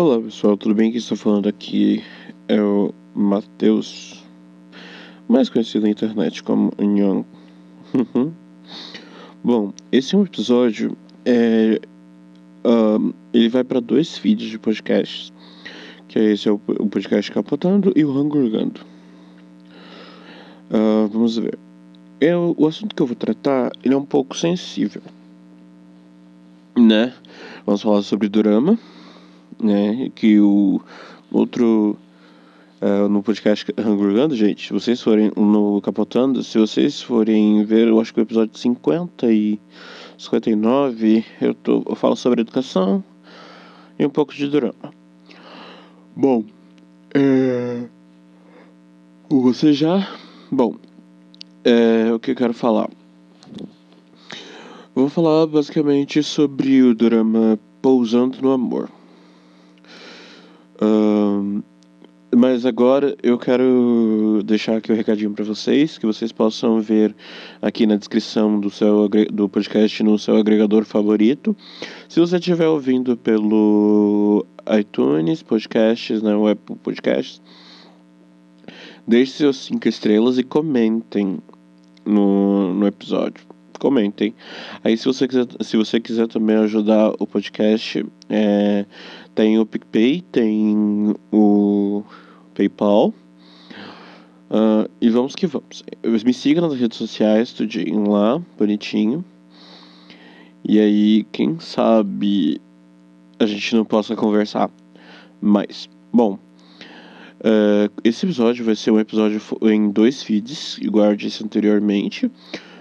Olá pessoal, tudo bem? Quem está falando aqui é o Matheus, mais conhecido na internet como Young. Bom, esse é um episódio, é, uh, ele vai para dois feeds de podcasts, que é esse é o, o podcast Capotando e o Hangurgando. Uh, vamos ver. Eu, o assunto que eu vou tratar, ele é um pouco sensível, né? Vamos falar sobre drama né? Que o outro uh, no podcast Hangurgando, gente, se vocês forem no Capotando, se vocês forem ver, eu acho que o episódio 50 e 59, eu, tô, eu falo sobre educação e um pouco de drama. Bom, é... você já. Bom, é, o que eu quero falar? vou falar basicamente sobre o drama Pousando no Amor. Mas agora eu quero deixar aqui o um recadinho para vocês, que vocês possam ver aqui na descrição do seu do podcast no seu agregador favorito. Se você estiver ouvindo pelo iTunes Podcasts, né, o Apple Podcasts, deixe seus cinco estrelas e comentem no, no episódio. Comentem. Aí se você quiser, se você quiser também ajudar o podcast, é, tem o PicPay, tem o PayPal. Uh, e vamos que vamos. Me siga nas redes sociais, tudinho lá, bonitinho. E aí, quem sabe a gente não possa conversar mais. Bom, uh, esse episódio vai ser um episódio em dois feeds, igual eu disse anteriormente.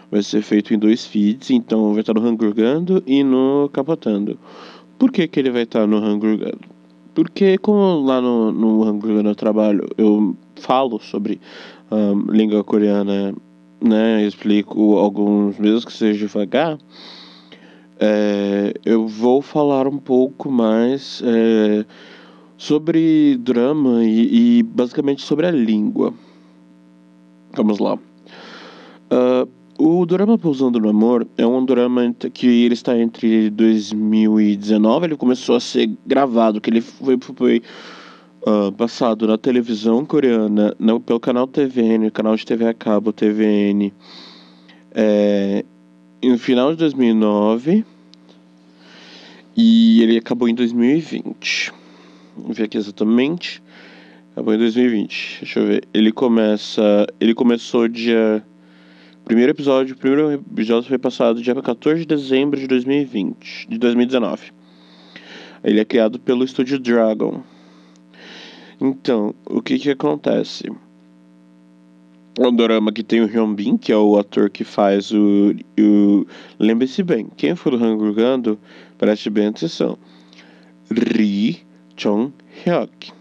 Vai ser feito em dois feeds, então vai estar no Hangurgando e no Capotando. Por que, que ele vai estar no Hunger Gun? Porque como lá no, no Hunger Gun eu trabalho, eu falo sobre um, língua coreana, né? Eu explico alguns, mesmo que seja devagar. É, eu vou falar um pouco mais é, sobre drama e, e, basicamente sobre a língua. Vamos lá. Uh, o drama Pousando no Amor é um drama que ele está entre 2019, ele começou a ser gravado, que ele foi, foi uh, passado na televisão coreana, no, pelo canal TVN, canal de TV a cabo TVN, é, no final de 2009 e ele acabou em 2020. Vou ver aqui exatamente. Acabou em 2020. Deixa eu ver. Ele começa. Ele começou dia primeiro episódio, o primeiro episódio foi passado dia 14 de dezembro de 2020, de 2019. Ele é criado pelo estúdio Dragon. Então, o que que acontece? É um drama que tem o Hyun Bin, que é o ator que faz o. o Lembre-se bem, quem for do Hangurgando, preste bem atenção. Ri Chong Hyuk.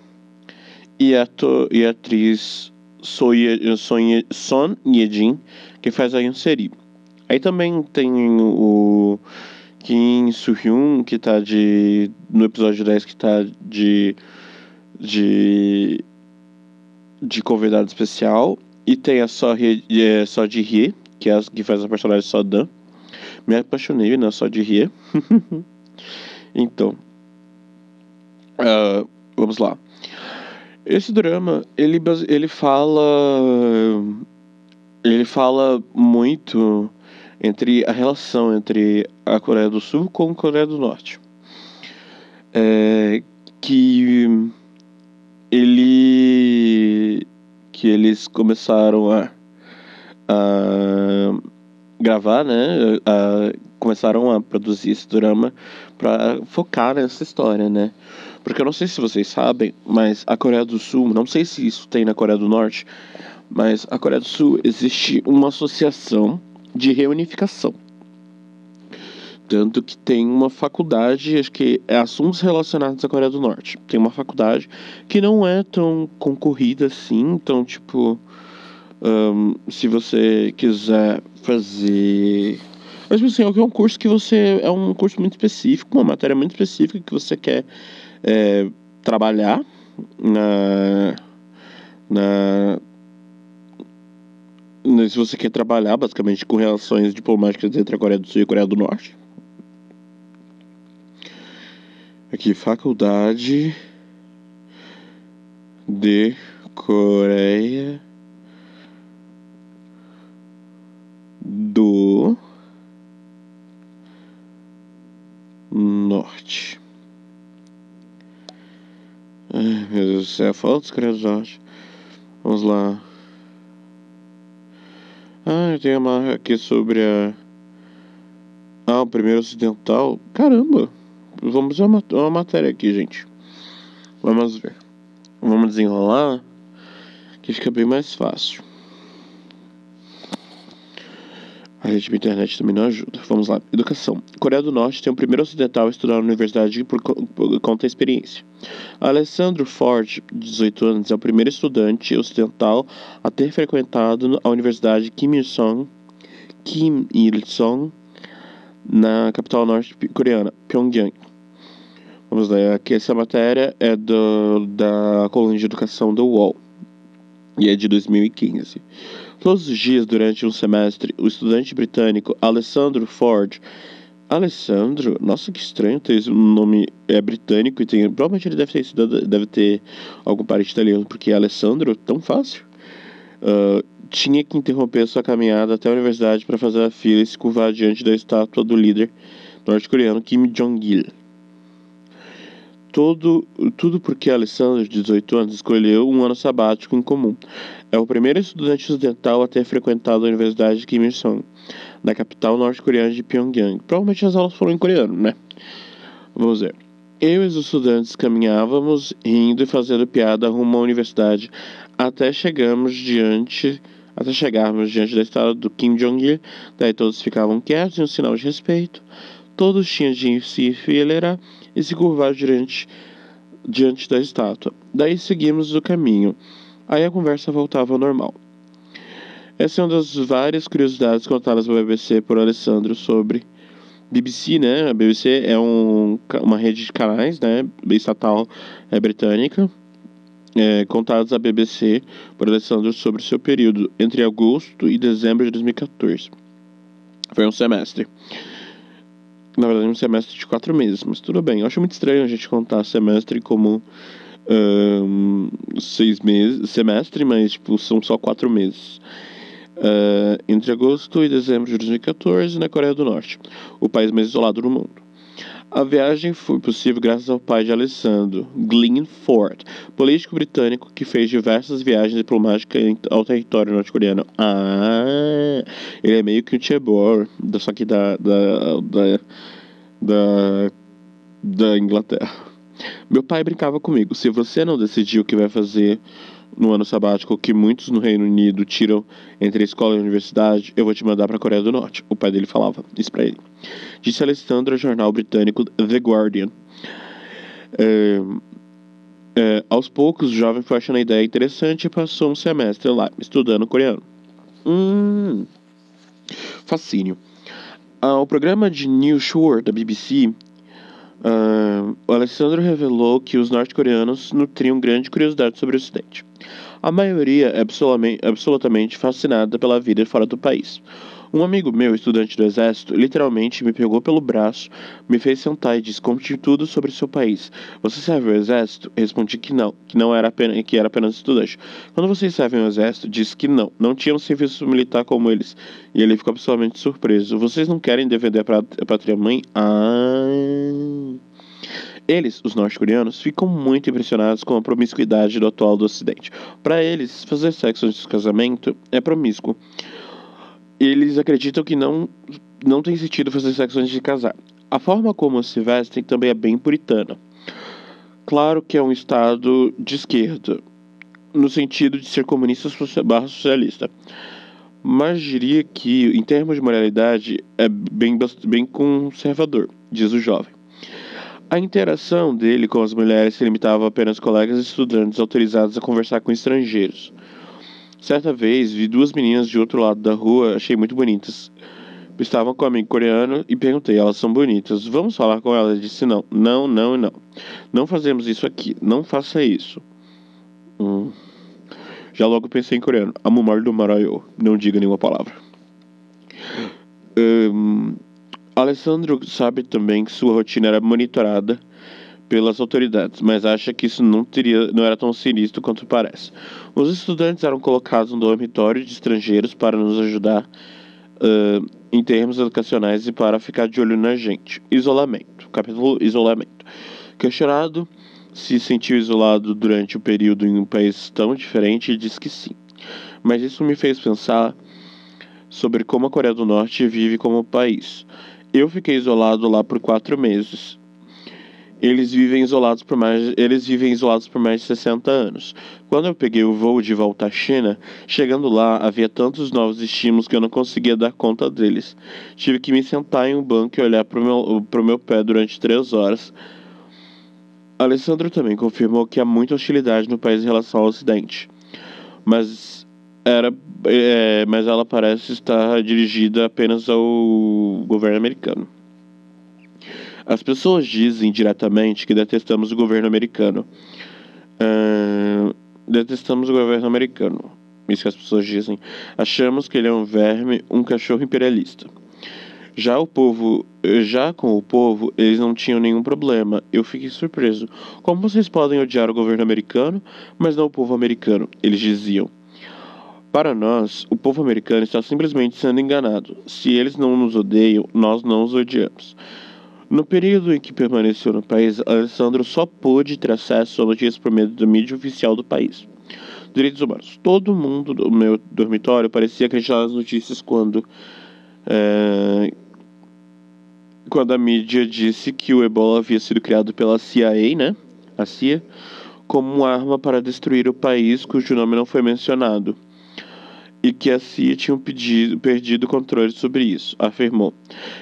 E a, e a atriz Son Ye-jin, que faz a Yunseri. Aí também tem o Kim Soo-hyun, que tá de... no episódio 10, que tá de... de... de convidado especial. E tem a Só é, Só de Hye, que, é a, que faz a personagem Sodan. Me apaixonei na Só de Hye. então... Uh, vamos lá. Esse drama, ele, ele fala. Ele fala muito entre a relação entre a Coreia do Sul com a Coreia do Norte. É, que ele que eles começaram a, a gravar, né? A, começaram a produzir esse drama para focar nessa história, né? Porque eu não sei se vocês sabem, mas a Coreia do Sul, não sei se isso tem na Coreia do Norte, mas a Coreia do Sul existe uma associação de reunificação. Tanto que tem uma faculdade, acho que é assuntos relacionados à Coreia do Norte. Tem uma faculdade que não é tão concorrida assim, então, tipo, um, se você quiser fazer. Mas, assim, é um curso que você. É um curso muito específico, uma matéria muito específica que você quer é, trabalhar na, na, se você quer trabalhar basicamente com relações diplomáticas entre a Coreia do Sul e a Coreia do Norte. Aqui, Faculdade de Coreia do Norte. Ai, meu Deus do céu, falta os Norte. Vamos lá. Ah, tem uma aqui sobre a. Ah, o primeiro ocidental. Caramba! Vamos ver uma, uma matéria aqui, gente. Vamos ver. Vamos desenrolar. Que fica bem mais fácil. A rede de internet também não ajuda. Vamos lá. Educação. Coreia do Norte tem o primeiro ocidental a estudar na universidade por, por conta da experiência. Alessandro Ford, de 18 anos, é o primeiro estudante ocidental a ter frequentado a Universidade Kim Il-sung, Kim Il-sung, na capital norte-coreana, Pyongyang. Vamos lá, aqui essa matéria é do, da coluna de educação do UOL e é de 2015. Todos os dias durante um semestre, o estudante britânico Alessandro Ford. Alessandro? Nossa, que estranho ter esse nome é britânico e tem. Provavelmente ele deve ter estudado, deve ter algum parente italiano, porque Alessandro, tão fácil. Uh, tinha que interromper sua caminhada até a universidade para fazer a fila e se curvar diante da estátua do líder norte-coreano Kim Jong-il. Todo, tudo porque Alessandro, de 18 anos, escolheu um ano sabático em comum. É o primeiro estudante ocidental a ter frequentado a Universidade de Kim Il-sung, na capital norte-coreana de Pyongyang. Provavelmente as aulas foram em coreano, né? Vamos ver. Eu e os estudantes caminhávamos, rindo e fazendo piada rumo à universidade, até chegamos diante, até chegarmos diante da estátua do Kim Jong-il. Daí todos ficavam quietos em um sinal de respeito. Todos tinham de se enfileirar e se curvar diante, diante da estátua. Daí seguimos o caminho. Aí a conversa voltava ao normal. Essa é uma das várias curiosidades contadas pela BBC por Alessandro sobre BBC, né? A BBC é um, uma rede de canais, né? Estatal é, britânica, é, contados à BBC por Alessandro sobre seu período entre agosto e dezembro de 2014. Foi um semestre. Na verdade, um semestre de quatro meses, mas tudo bem. Eu acho muito estranho a gente contar semestre como um, seis meses, semestre, mas tipo, são só quatro meses. Uh, entre agosto e dezembro de 2014, na Coreia do Norte, o país mais isolado do mundo. A viagem foi possível graças ao pai de Alessandro, Glenn Ford, político britânico que fez diversas viagens diplomáticas ao território norte-coreano. Ah, ele é meio que um Chebor, só que da, da, da, da, da Inglaterra. Meu pai brincava comigo: se você não decidir o que vai fazer no ano sabático que muitos no Reino Unido tiram entre escola e universidade, eu vou te mandar para a Coreia do Norte. O pai dele falava isso para ele. Disse Alessandro ao jornal britânico The Guardian. É, é, aos poucos, o jovem foi achando a ideia interessante e passou um semestre lá, estudando coreano. Hum, fascínio. Ah, o programa de New Shore da BBC Uh, o Alessandro revelou que os norte-coreanos nutriam grande curiosidade sobre o Ocidente. A maioria é absolutamente fascinada pela vida fora do país. Um amigo meu, estudante do exército, literalmente me pegou pelo braço, me fez sentar e disse: Conte tudo sobre seu país. Você serve o exército? Respondi que não, que não era apenas, que era apenas estudante. Quando vocês servem o exército, disse que não, não tinham serviço militar como eles. E ele ficou absolutamente surpreso. Vocês não querem defender a pátria mãe? Ah. Eles, os norte-coreanos, ficam muito impressionados com a promiscuidade do atual do Ocidente. Para eles, fazer sexo antes do casamento é promíscuo eles acreditam que não, não tem sentido fazer sexo antes de casar. A forma como se vestem também é bem puritana. Claro que é um estado de esquerda, no sentido de ser comunista barra socialista. Mas diria que, em termos de moralidade, é bem, bem conservador, diz o jovem. A interação dele com as mulheres se limitava apenas a colegas e estudantes autorizados a conversar com estrangeiros. Certa vez vi duas meninas de outro lado da rua, achei muito bonitas. Estavam com um amigo coreano e perguntei, elas são bonitas, vamos falar com elas? Disse não, não, não e não. Não fazemos isso aqui, não faça isso. Hum. Já logo pensei em coreano, amumar do marayo, não diga nenhuma palavra. Um, Alessandro sabe também que sua rotina era monitorada pelas autoridades, mas acha que isso não, teria, não era tão sinistro quanto parece. Os estudantes eram colocados no dormitório de estrangeiros para nos ajudar uh, em termos educacionais e para ficar de olho na gente. Isolamento. Capítulo Isolamento. Questionado se sentiu isolado durante o período em um país tão diferente diz que sim. Mas isso me fez pensar sobre como a Coreia do Norte vive como país. Eu fiquei isolado lá por quatro meses eles vivem isolados por mais eles vivem isolados por mais de 60 anos. Quando eu peguei o voo de volta à China, chegando lá havia tantos novos estímulos que eu não conseguia dar conta deles. Tive que me sentar em um banco e olhar para o meu, pro meu pé durante três horas. Alessandro também confirmou que há muita hostilidade no país em relação ao Ocidente, mas era, é, mas ela parece estar dirigida apenas ao governo americano. As pessoas dizem diretamente que detestamos o governo americano. Uh, detestamos o governo americano. Isso que as pessoas dizem. Achamos que ele é um verme, um cachorro imperialista. Já o povo, já com o povo, eles não tinham nenhum problema. Eu fiquei surpreso. Como vocês podem odiar o governo americano, mas não o povo americano? Eles diziam. Para nós, o povo americano está simplesmente sendo enganado. Se eles não nos odeiam, nós não os odiamos. No período em que permaneceu no país, Alessandro só pôde ter acesso a notícias por meio da mídia oficial do país. Direitos humanos. Todo mundo do meu dormitório parecia acreditar nas notícias quando. É, quando a mídia disse que o ebola havia sido criado pela CIA, né? A CIA, como uma arma para destruir o país cujo nome não foi mencionado e que a CIA tinha pedido, perdido o controle sobre isso, afirmou.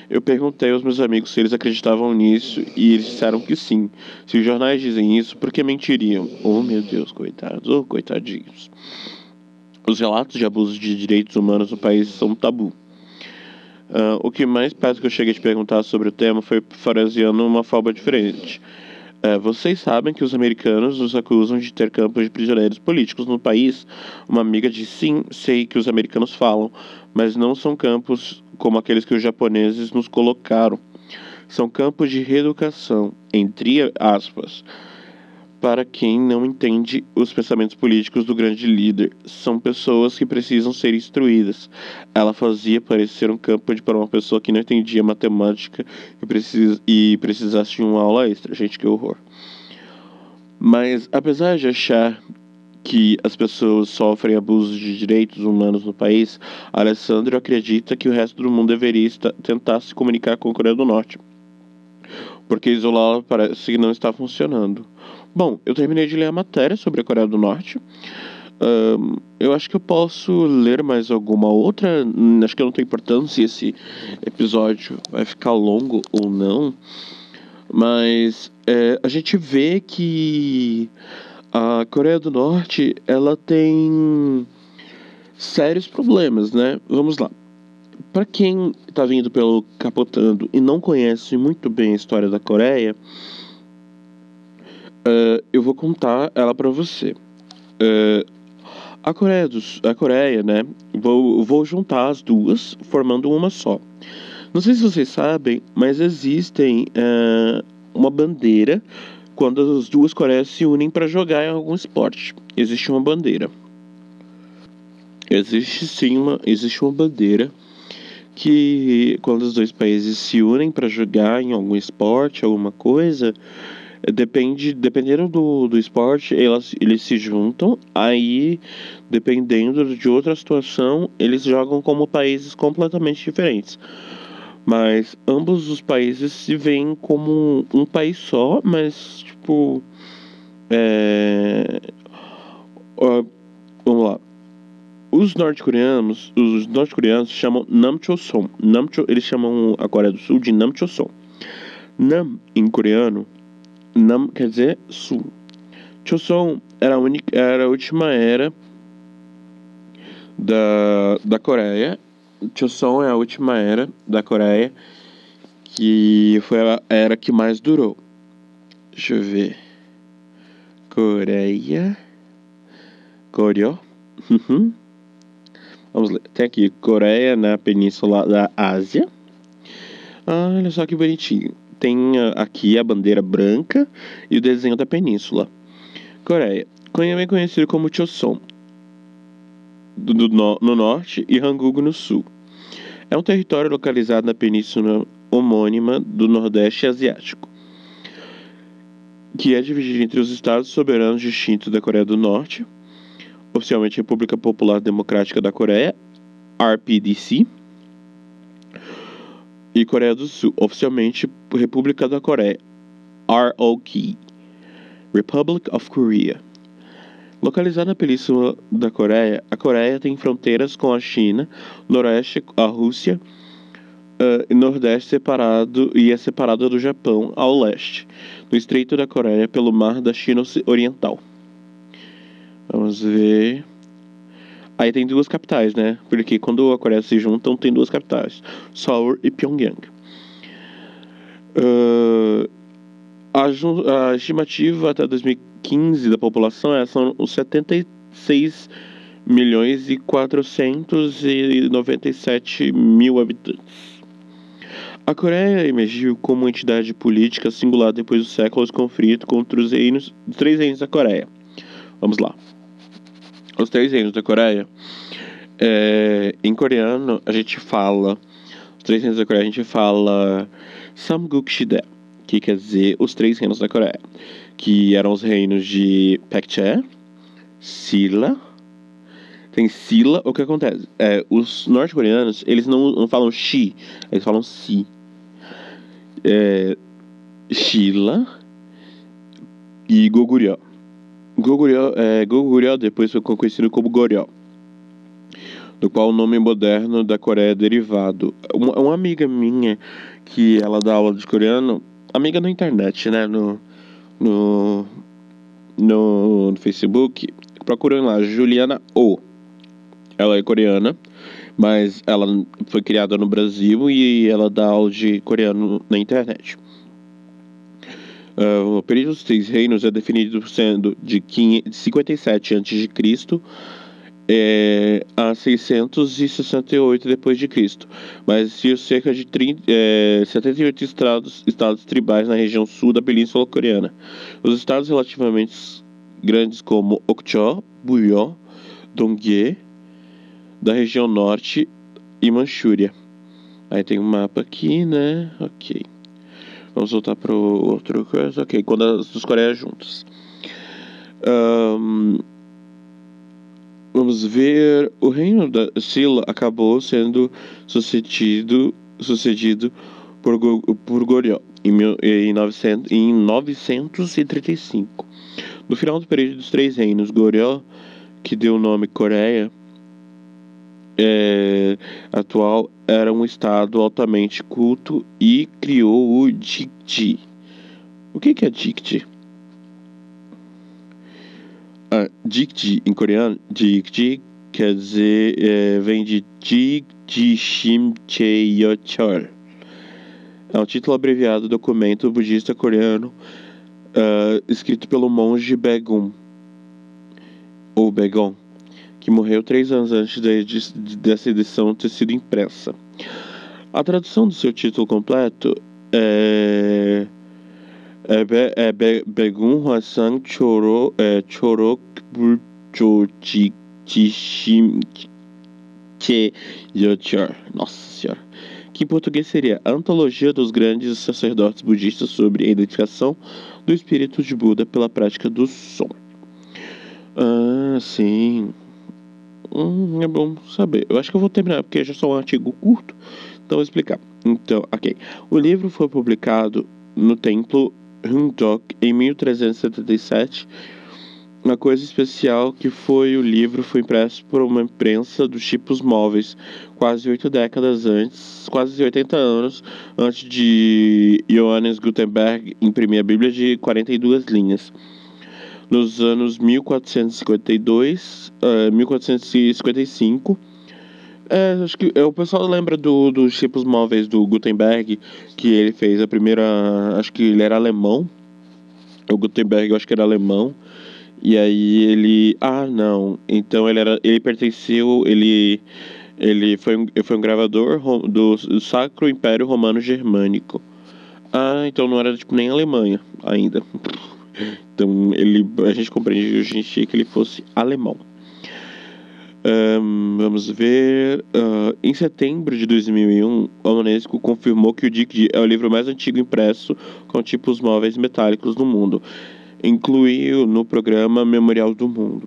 Eu perguntei aos meus amigos se eles acreditavam nisso e eles disseram que sim. Se os jornais dizem isso, por que mentiriam? Oh meu Deus, coitados, oh coitadinhos. Os relatos de abusos de direitos humanos no país são tabu. Uh, o que mais perto que eu cheguei a te perguntar sobre o tema foi fraseando uma forma diferente. É, vocês sabem que os americanos nos acusam de ter campos de prisioneiros políticos no país? Uma amiga disse: sim, sei que os americanos falam, mas não são campos como aqueles que os japoneses nos colocaram. São campos de reeducação, entre aspas para quem não entende os pensamentos políticos do grande líder. São pessoas que precisam ser instruídas. Ela fazia parecer um campo de para uma pessoa que não entendia matemática e, precis, e precisasse de uma aula extra. Gente, que horror. Mas, apesar de achar que as pessoas sofrem abusos de direitos humanos no país, Alessandro acredita que o resto do mundo deveria tentar se comunicar com a Coreia do Norte, porque isolá-la parece que não está funcionando. Bom, eu terminei de ler a matéria sobre a Coreia do Norte. Um, eu acho que eu posso ler mais alguma outra. Acho que não tem importância se esse episódio vai ficar longo ou não. Mas é, a gente vê que a Coreia do Norte ela tem sérios problemas, né? Vamos lá. Para quem está vindo pelo Capotando e não conhece muito bem a história da Coreia, Uh, eu vou contar ela para você. Uh, a Coreia, a Coreia, né? Vou, vou juntar as duas, formando uma só. Não sei se vocês sabem, mas existem uh, uma bandeira quando as duas Coreias se unem para jogar em algum esporte. Existe uma bandeira. Existe sim uma, existe uma bandeira que quando os dois países se unem para jogar em algum esporte, alguma coisa, Depende, dependendo do, do esporte, elas, eles se juntam, aí, dependendo de outra situação, eles jogam como países completamente diferentes. Mas ambos os países se veem como um país só, mas, tipo. É... vamos lá. Os norte-coreanos, os norte-coreanos chamam Namchoson. Namcho, eles chamam a Coreia do Sul de Namchoson. Nam em coreano Nam quer dizer sul. Choson era a, única, era a última era da, da Coreia. Choson é a última era da Coreia que foi a era que mais durou. Deixa eu ver. Coreia. Coreia. Uhum. Vamos ler. Tem aqui Coreia na península da Ásia. Ah, olha só que bonitinho tem aqui a bandeira branca e o desenho da península. Coreia. Também conhecido como Choson, do, do, no norte, e Hanguk no sul. É um território localizado na península homônima do Nordeste Asiático, que é dividido entre os estados soberanos distintos da Coreia do Norte, oficialmente República Popular Democrática da Coreia, RPDC, e Coreia do Sul, oficialmente República da Coreia, ROK, Republic of Korea. Localizada na Península da Coreia, a Coreia tem fronteiras com a China, Noroeste, a Rússia uh, e Nordeste separado e é separada do Japão ao leste, no Estreito da Coreia pelo Mar da China Oriental. Vamos ver. Aí tem duas capitais, né? Porque quando a Coreia se juntam, tem duas capitais: Seoul e Pyongyang. Uh, a, a, estimativa até 2015 da população é, são os 76 milhões e 497 mil habitantes. A Coreia emergiu como entidade política singular depois dos séculos de conflito contra os reinos, os três reinos da Coreia. Vamos lá os três reinos da Coreia, é, em coreano a gente fala, os três reinos da Coreia a gente fala Samguk-shide, que quer dizer os três reinos da Coreia, que eram os reinos de Paekche, Silla, tem Silla, o que acontece? É, os norte-coreanos, eles não, não falam Shi, eles falam Si. É, e Goguryeo. Goguryeo, é, depois foi conhecido como Goryeo, do qual o nome moderno da Coreia é derivado. Uma, uma, amiga minha que ela dá aula de coreano, amiga na internet, né, no, no, no, no Facebook, procurem lá, Juliana O. Ela é coreana, mas ela foi criada no Brasil e ela dá aula de coreano na internet. Uh, o período dos três reinos é definido sendo de 57 a.C. É, a 668 depois de Cristo, mas existiam cerca de 30, é, 78 estados, estados tribais na região sul da Península Coreana. Os estados relativamente grandes como Okcho, Buyeo, Dongye, da região norte e Manchúria. Aí tem um mapa aqui, né? Ok. Vamos voltar para outro coisa. Ok, quando as duas Coreias juntas. Um, vamos ver. O reino da Silla acabou sendo sucedido, sucedido por, por Goryeo em, em, 900, em 935. No final do período dos Três Reinos, Goryeo, que deu o nome Coreia, é, atual era um estado altamente culto e criou o Dikti. O que, que é Dikti? Ah, Dikti em coreano, Dikti quer dizer, é, vem de Dikti Shimcheyochol. É um título abreviado do documento budista coreano uh, escrito pelo monge Begun, ou Begon que morreu três anos antes de, dessa edição ter sido impressa. A tradução do seu título completo é, é, é Be, Begun Hwasang Choro, é. Nossa Senhora. Que em português seria Antologia dos Grandes Sacerdotes Budistas sobre a Identificação do Espírito de Buda pela Prática do Som. Ah, sim. Hum, é bom saber. Eu acho que eu vou terminar, porque já sou um artigo curto, então vou explicar. Então, ok. O livro foi publicado no templo Hundok em 1377. Uma coisa especial que foi o livro foi impresso por uma imprensa dos tipos móveis, quase oito décadas antes, quase 80 anos antes de Johannes Gutenberg imprimir a Bíblia de 42 linhas nos anos 1452, uh, 1455. É, acho que é, o pessoal lembra do, dos tipos móveis do Gutenberg, que ele fez a primeira. Acho que ele era alemão. O Gutenberg, eu acho que era alemão. E aí ele. Ah, não. Então ele era. Ele pertenceu. Ele. Ele foi um, foi um gravador do Sacro Império Romano Germânico. Ah, então não era tipo nem Alemanha ainda. Então ele, a gente compreende que ele fosse alemão. Um, vamos ver. Uh, em setembro de 2001, a Unesco confirmou que o Dick é o livro mais antigo impresso com tipos móveis metálicos do mundo. Incluiu no programa Memorial do Mundo.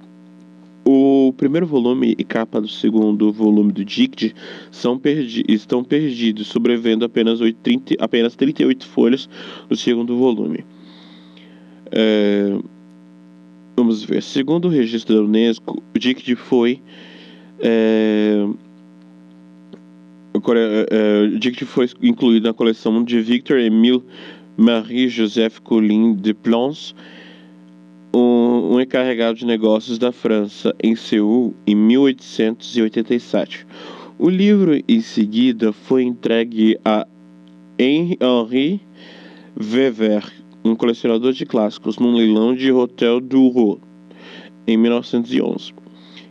O primeiro volume e capa do segundo volume do Dict são perdi estão perdidos, sobrevivendo apenas, 8, 30, apenas 38 folhas do segundo volume. É, vamos ver. Segundo o registro da Unesco, o Dict foi é, é, o Dict foi incluído na coleção de Victor Emile Marie-Joseph Colin de Plons, um, um encarregado de negócios da França, em Seul, em 1887. O livro, em seguida, foi entregue a Henri Weber, um colecionador de clássicos, num leilão de Hotel du Roi, em 1911.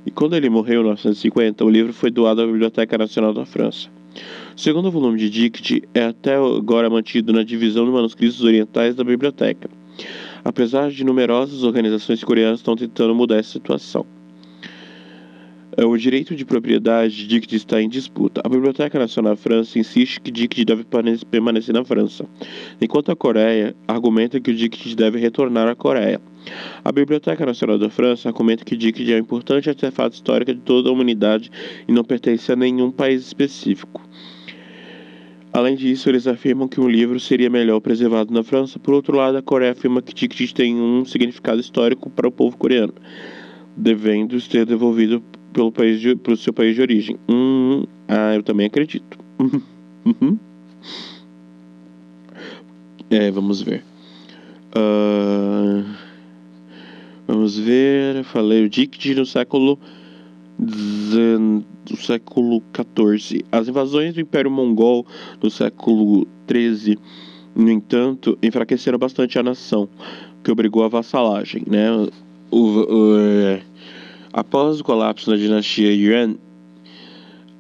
E quando ele morreu em 1950, o livro foi doado à Biblioteca Nacional da França. O segundo volume de Dict é até agora mantido na divisão de manuscritos orientais da biblioteca, apesar de numerosas organizações coreanas estão tentando mudar essa situação. É, o direito de propriedade de Dict está em disputa. A Biblioteca Nacional França insiste que Dict deve permanecer na França, enquanto a Coreia argumenta que o Dict deve retornar à Coreia. A Biblioteca Nacional da França argumenta que Dick é um importante artefato histórico de toda a humanidade e não pertence a nenhum país específico. Além disso, eles afirmam que um livro seria melhor preservado na França. Por outro lado, a Coreia afirma que Dick tem um significado histórico para o povo coreano, devendo ser devolvido pelo país de, pelo seu país de origem. Hum, ah, eu também acredito. é, vamos ver. Uh... Vamos ver, falei o Dict no século do século XIV. As invasões do Império Mongol do século XIII, no entanto, enfraqueceram bastante a nação, que obrigou a vassalagem. Né? O, o, é, após o colapso da dinastia Yuan,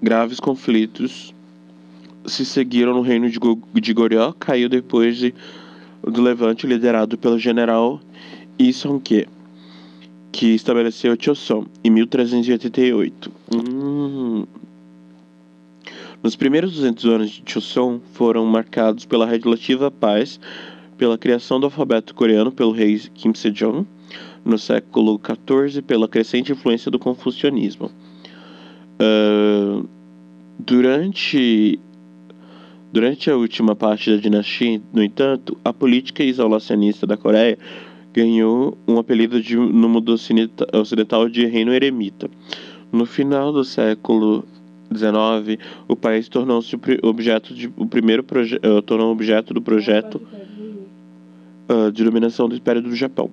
graves conflitos se seguiram no reino de, de Goryeo, caiu depois de, do levante liderado pelo general Yi Song-ke que estabeleceu Choson em 1388. Hum. Nos primeiros 200 anos de Choson foram marcados pela relativa paz, pela criação do alfabeto coreano pelo rei Kim Sejong, no século XIV pela crescente influência do confucionismo. Uh, durante Durante a última parte da dinastia, no entanto, a política isolacionista da Coreia ganhou um apelido de, no mundo ocidental de Reino Eremita. No final do século XIX, o país tornou-se objeto de o primeiro uh, tornou objeto do projeto uh, de dominação do Império do Japão.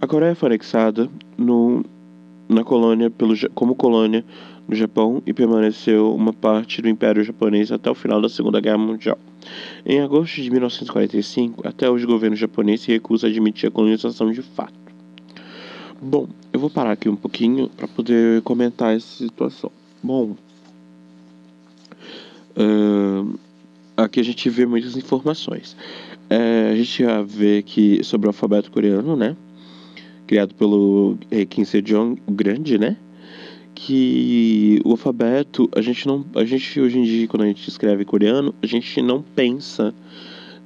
A Coreia foi anexada no, na colônia pelo, como colônia no Japão e permaneceu uma parte do Império Japonês até o final da Segunda Guerra Mundial. Em agosto de 1945, até hoje o governo japonês se recusa a admitir a colonização de fato. Bom, eu vou parar aqui um pouquinho para poder comentar essa situação. Bom, uh, aqui a gente vê muitas informações. Uh, a gente já vê que sobre o alfabeto coreano, né? Criado pelo rei Kim Sejong, o Grande, né? que o alfabeto, a gente não, a gente hoje em dia quando a gente escreve coreano, a gente não pensa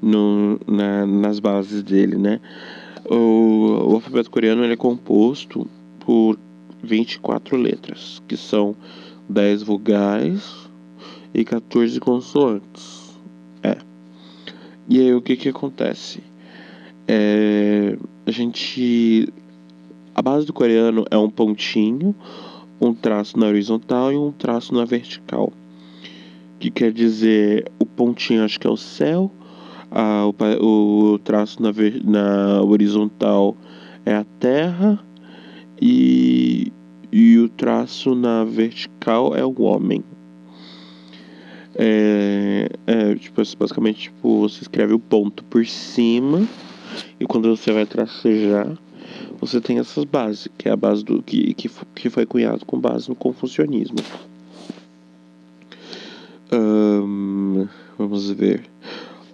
no, na, nas bases dele, né? O, o alfabeto coreano ele é composto por 24 letras, que são 10 vogais e 14 consoantes. É. E aí o que que acontece? É, a gente a base do coreano é um pontinho um traço na horizontal e um traço na vertical. Que quer dizer, o pontinho acho que é o céu, a, o, o traço na, na horizontal é a terra e, e o traço na vertical é o homem. É, é tipo, basicamente tipo, você escreve o ponto por cima e quando você vai tracejar você tem essas bases, que é a base do que, que, que foi cunhado com base no confucionismo. Um, vamos ver.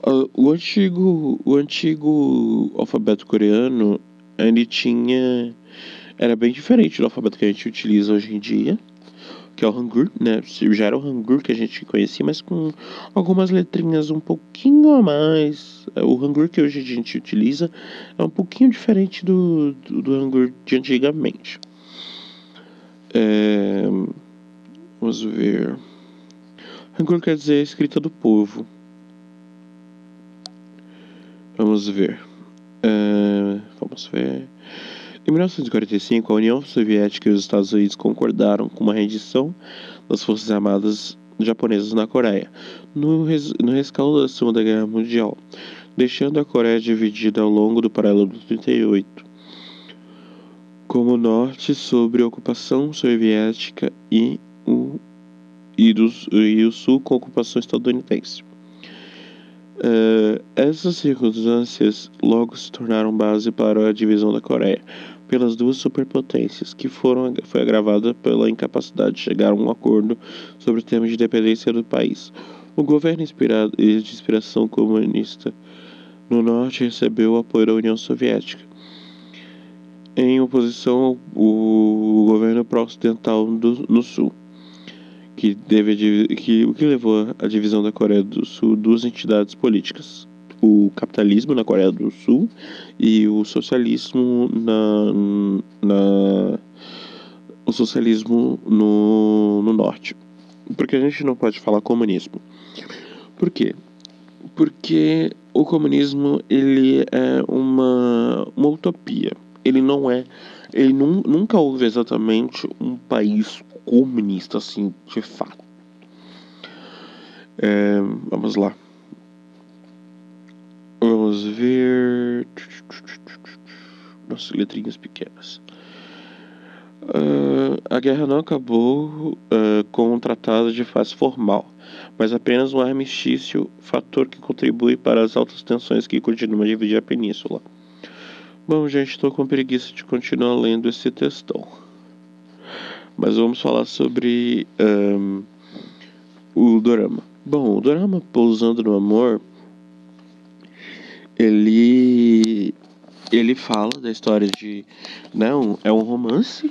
Uh, o antigo, o antigo alfabeto coreano, ele tinha era bem diferente do alfabeto que a gente utiliza hoje em dia, que é o Hangul, né? Já era o Hangul que a gente conhecia, mas com algumas letrinhas um pouquinho a mais. O Hangul que hoje a gente utiliza é um pouquinho diferente do, do, do de antigamente. É, vamos ver. Hangul quer dizer escrita do povo. Vamos ver. Uh, vamos ver. Em 1945, a União Soviética e os Estados Unidos concordaram com uma rendição das Forças Armadas japonesas na Coreia, no, res, no rescaldo da Segunda Guerra Mundial, deixando a Coreia dividida ao longo do paralelo 38, como o norte sobre a ocupação soviética e o, e, e o sul com a ocupação estadunidense. Uh, essas circunstâncias logo se tornaram base para a divisão da Coreia pelas duas superpotências, que foram, foi agravada pela incapacidade de chegar a um acordo sobre o tema de independência do país. O governo inspirado, de inspiração comunista no norte recebeu o apoio da União Soviética. Em oposição ao governo pró-ocidental no sul que, deve, que, o que levou à divisão da Coreia do Sul duas entidades políticas. O capitalismo na Coreia do Sul e o socialismo na, na o socialismo no, no norte. Porque a gente não pode falar comunismo. Por quê? Porque o comunismo ele é uma, uma utopia. Ele não é. Ele num, nunca houve exatamente um país comunista, assim, de fato. É, vamos lá. Vamos ver. Nossa, letrinhas pequenas. Uh, a guerra não acabou uh, com um tratado de fase formal, mas apenas um armistício, fator que contribui para as altas tensões que continuam a dividir a península. Bom, gente, estou com preguiça de continuar lendo esse textão mas vamos falar sobre um, o dorama. Bom, o dorama Pousando no Amor, ele ele fala da história de, não, né, é um romance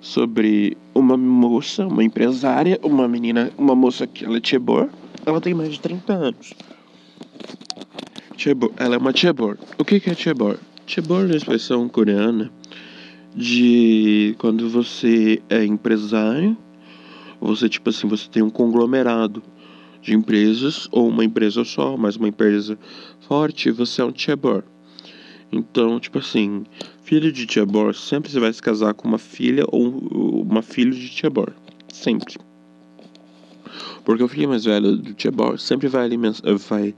sobre uma moça, uma empresária, uma menina, uma moça que ela é chebor, ela tem mais de 30 anos. Chebor, ela é uma chebor. O que que é chebor? Chebor é uma expressão coreana de quando você é empresário, você tipo assim, você tem um conglomerado de empresas ou uma empresa só, mas uma empresa forte, você é um chaebol. Então, tipo assim, filho de chaebol sempre você vai se casar com uma filha ou uma filha de chaebol, sempre. Porque o filho mais velho do chaebol sempre vai alimentar, vai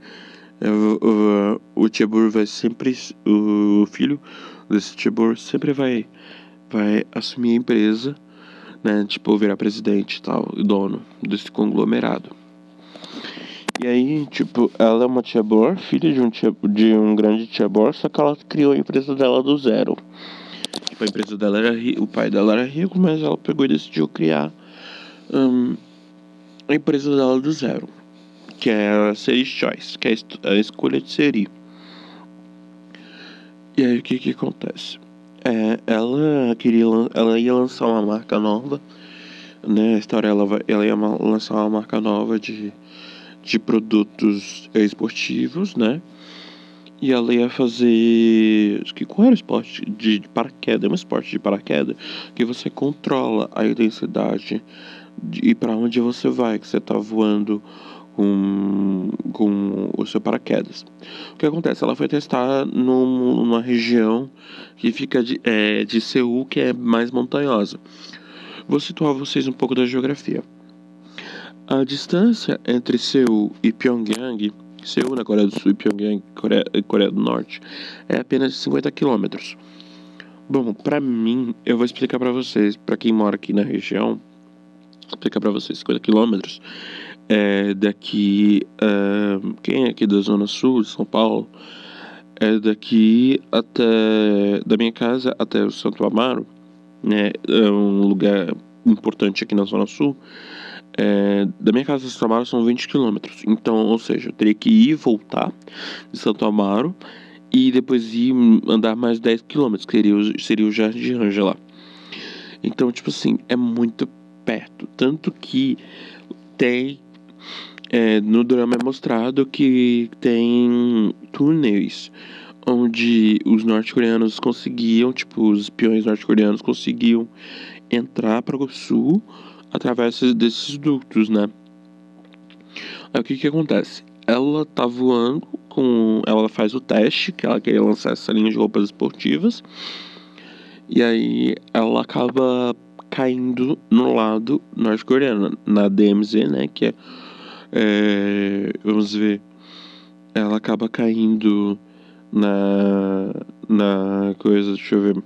o, o, o vai sempre o filho desse Tibor sempre vai, vai assumir a empresa, né? Tipo, virar presidente e tal, dono desse conglomerado. E aí, tipo, ela é uma Tibor, filha de um, de um grande Tibor, só que ela criou a empresa dela do zero. Tipo, a empresa dela era o pai dela era rico, mas ela pegou e decidiu criar um, a empresa dela do zero, que é a Series Choice, que é a escolha de Seri. E aí o que que acontece? É, ela queria, ela ia lançar uma marca nova, né? A história ela, ela ia lançar uma marca nova de, de produtos esportivos, né? E ela ia fazer. Que qual era o esporte de, paraquedas? É um esporte de paraquedas que você controla a intensidade de, e para onde você vai, que você tá voando com, com o seu paraquedas. O que acontece? Ela foi testar num, numa região que fica de, é, de Seul, que é mais montanhosa. Vou situar vocês um pouco da geografia. A distância entre Seul e Pyongyang, Seul na Coreia do Sul e Pyongyang, Coreia, Coreia do Norte, é apenas de 50 quilômetros. Bom, para mim, eu vou explicar para vocês, para quem mora aqui na região, explicar para vocês 50 quilômetros é daqui. Uh, quem é aqui da Zona Sul de São Paulo? É daqui até. Da minha casa até o Santo Amaro, né? É um lugar importante aqui na Zona Sul. É, da minha casa a Santo Amaro são 20 quilômetros. Então, ou seja, eu teria que ir e voltar de Santo Amaro e depois ir andar mais 10 quilômetros, que seria o, seria o Jardim Ângela. Então, tipo assim, é muito perto. Tanto que tem. É, no drama é mostrado que tem túneis onde os norte-coreanos conseguiam, tipo, os espiões norte-coreanos conseguiam entrar para o sul através desses ductos, né? Aí o que que acontece? Ela tá voando com. Ela faz o teste, que ela queria lançar essa linha de roupas esportivas. E aí ela acaba caindo no lado norte-coreano, na DMZ, né? Que é, é. Vamos ver. Ela acaba caindo na. Na coisa, deixa eu ver.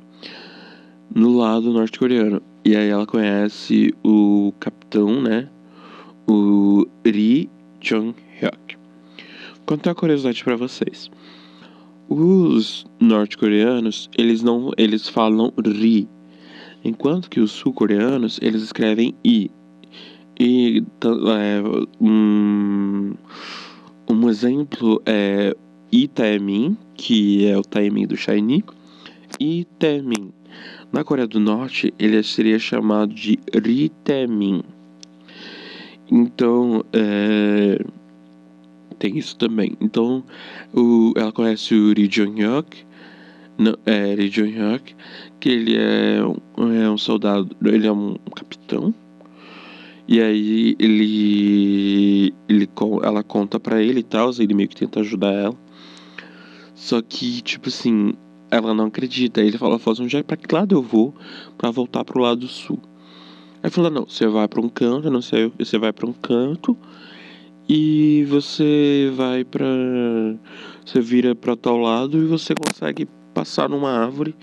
No lado norte-coreano. E aí ela conhece o capitão, né? O Ri Jong-hyuk. Contar uma curiosidade para vocês. Os norte-coreanos, eles não, eles falam ri, enquanto que os sul-coreanos, eles escrevem i. E é, um, um exemplo é Itaemin, que é o Taemin do Shiny, e Taemin, na Coreia do Norte, ele seria chamado de Ritemin. Então, é, tem isso também. Então, o, ela conhece o Ri Jong-hyuk, é, Ri Jong-hyuk, que ele é, é um soldado, ele é um capitão. E aí ele, ele ela conta para ele e tal, ele meio que tenta ajudar ela. Só que, tipo assim, ela não acredita. Ele fala, fala assim, para que lado eu vou para voltar pro lado sul? Aí fala, não, você vai para um canto, não sei, você vai para um canto e você vai para você vira para tal lado e você consegue passar numa árvore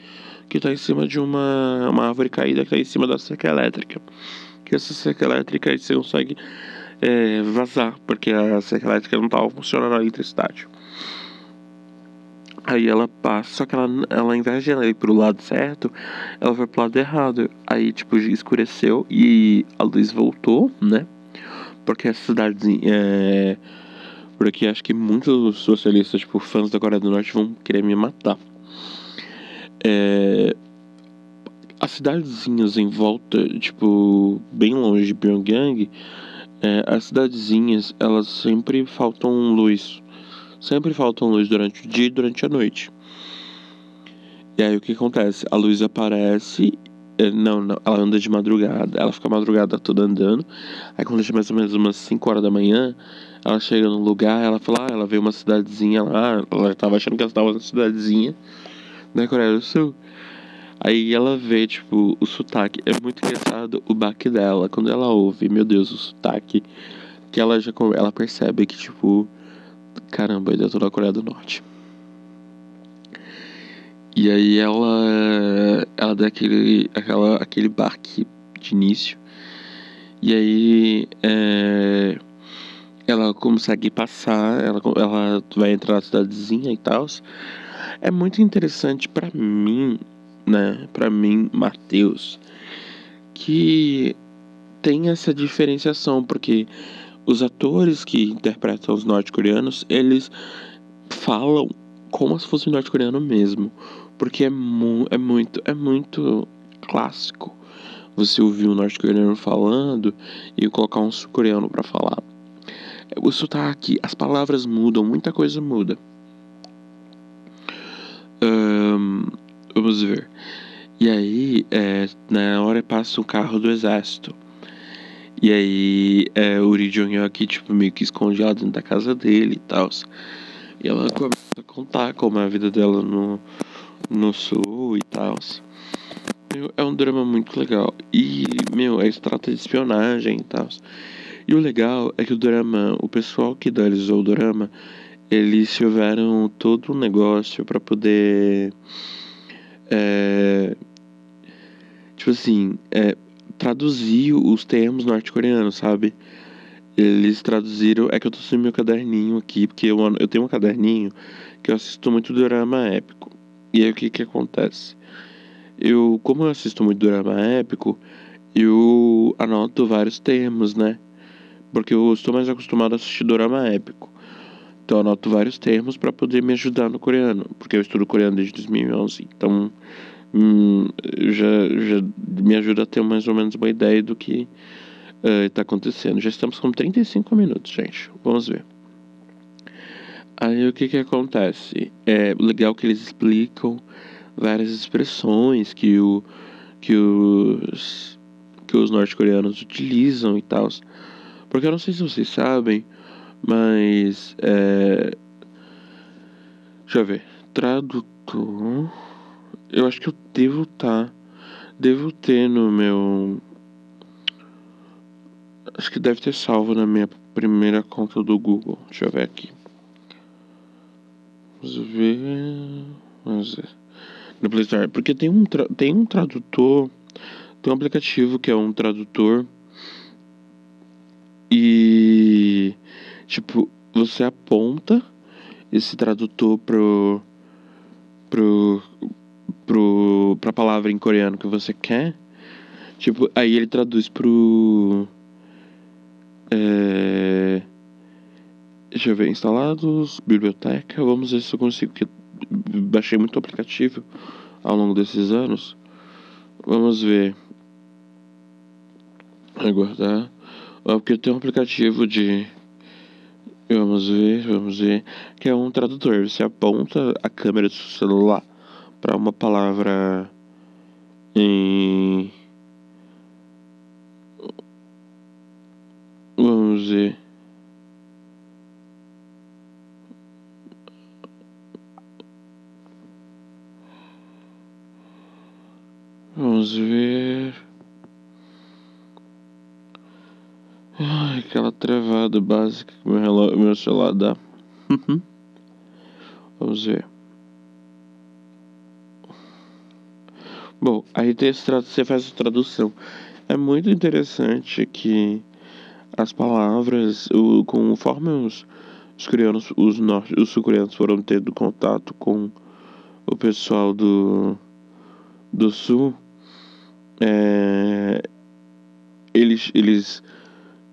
que está em cima de uma, uma árvore caída que está em cima da cerca elétrica. Que essa cerca elétrica aí você consegue é, vazar, porque a cerca elétrica não estava funcionando a eletricidade. Aí ela passa, só que ela, ela ao invés de ela ir pro lado certo, ela vai pro lado errado. Aí, tipo, escureceu e a luz voltou, né? Porque essa cidadezinha. É... Porque acho que muitos socialistas, tipo, fãs da Coreia do Norte vão querer me matar. É... As cidadezinhas em volta, tipo, bem longe de Pyongyang, é, as cidadezinhas, elas sempre faltam luz Sempre faltam luz durante o dia e durante a noite. E aí o que acontece? A luz aparece. Eh, não, não, ela anda de madrugada. Ela fica madrugada toda andando. Aí quando chega mais ou menos umas 5 horas da manhã, ela chega num lugar, ela fala, ah, ela vê uma cidadezinha lá. Ela tava achando que ela estava na cidadezinha da Coreia do Sul. Aí ela vê, tipo, o sotaque. É muito engraçado o baque dela. Quando ela ouve, meu Deus, o sotaque. Que ela já ela percebe que, tipo, Caramba, ele é toda a Coreia do Norte. E aí ela ela dá aquele, aquela, aquele barque de início. E aí é, ela consegue passar, ela, ela vai entrar na cidadezinha e tal. É muito interessante para mim, né? Para mim, Matheus, que tem essa diferenciação, porque os atores que interpretam os norte-coreanos, eles falam como se fosse norte-coreano mesmo, porque é, mu é muito é muito clássico você ouvir um norte-coreano falando e colocar um sul-coreano para falar. O sotaque, as palavras mudam, muita coisa muda. Um, vamos ver. E aí, é, na hora passa o carro do exército. E aí é, o Ri Jong aqui, tipo, meio que esconde ela dentro da casa dele e tal. E ela começa a contar como é a vida dela no, no sul e tal. É um drama muito legal. E, meu, é trata de espionagem e tal. E o legal é que o drama, o pessoal que idealizou o drama, eles tiveram todo um negócio para poder. É, tipo assim, é, traduziu os termos norte-coreanos, sabe? Eles traduziram. É que eu tô sem meu caderninho aqui, porque eu, eu tenho um caderninho que eu assisto muito drama épico. E aí o que que acontece? Eu, como eu assisto muito drama épico, eu anoto vários termos, né? Porque eu estou mais acostumado a assistir dorama épico. Então eu anoto vários termos para poder me ajudar no coreano, porque eu estudo coreano desde 2011. Então hum, já, já me ajuda a ter mais ou menos uma ideia do que está uh, acontecendo. Já estamos com 35 minutos, gente. Vamos ver. Aí o que que acontece? É legal que eles explicam várias expressões que, o, que os, que os norte-coreanos utilizam e tal. Porque eu não sei se vocês sabem, mas. É... Deixa eu ver. Tradutor. Eu acho que eu devo. Tá, devo ter no meu. Acho que deve ter salvo na minha primeira conta do Google. Deixa eu ver aqui. Vamos ver. Vamos ver. No Play Store. Porque tem um, tem um tradutor. Tem um aplicativo que é um tradutor. E Tipo, você aponta esse tradutor pro. pro. Pro pra palavra em coreano que você quer. Tipo, aí ele traduz pro. É, deixa eu ver, instalados, biblioteca. Vamos ver se eu consigo. Que baixei muito aplicativo ao longo desses anos. Vamos ver. Aguardar. Porque tem um aplicativo de Vamos ver, vamos ver. Que é um tradutor. Você aponta a câmera do seu celular para uma palavra em. Vamos ver. Vamos ver. Ai, aquela travada básica que meu, relógio, meu celular dá. Vamos ver. Bom, aí você faz a tradução. É muito interessante que as palavras, o, conforme os, os coreanos, os, norte, os sul-coreanos foram tendo contato com o pessoal do, do sul, é, eles, eles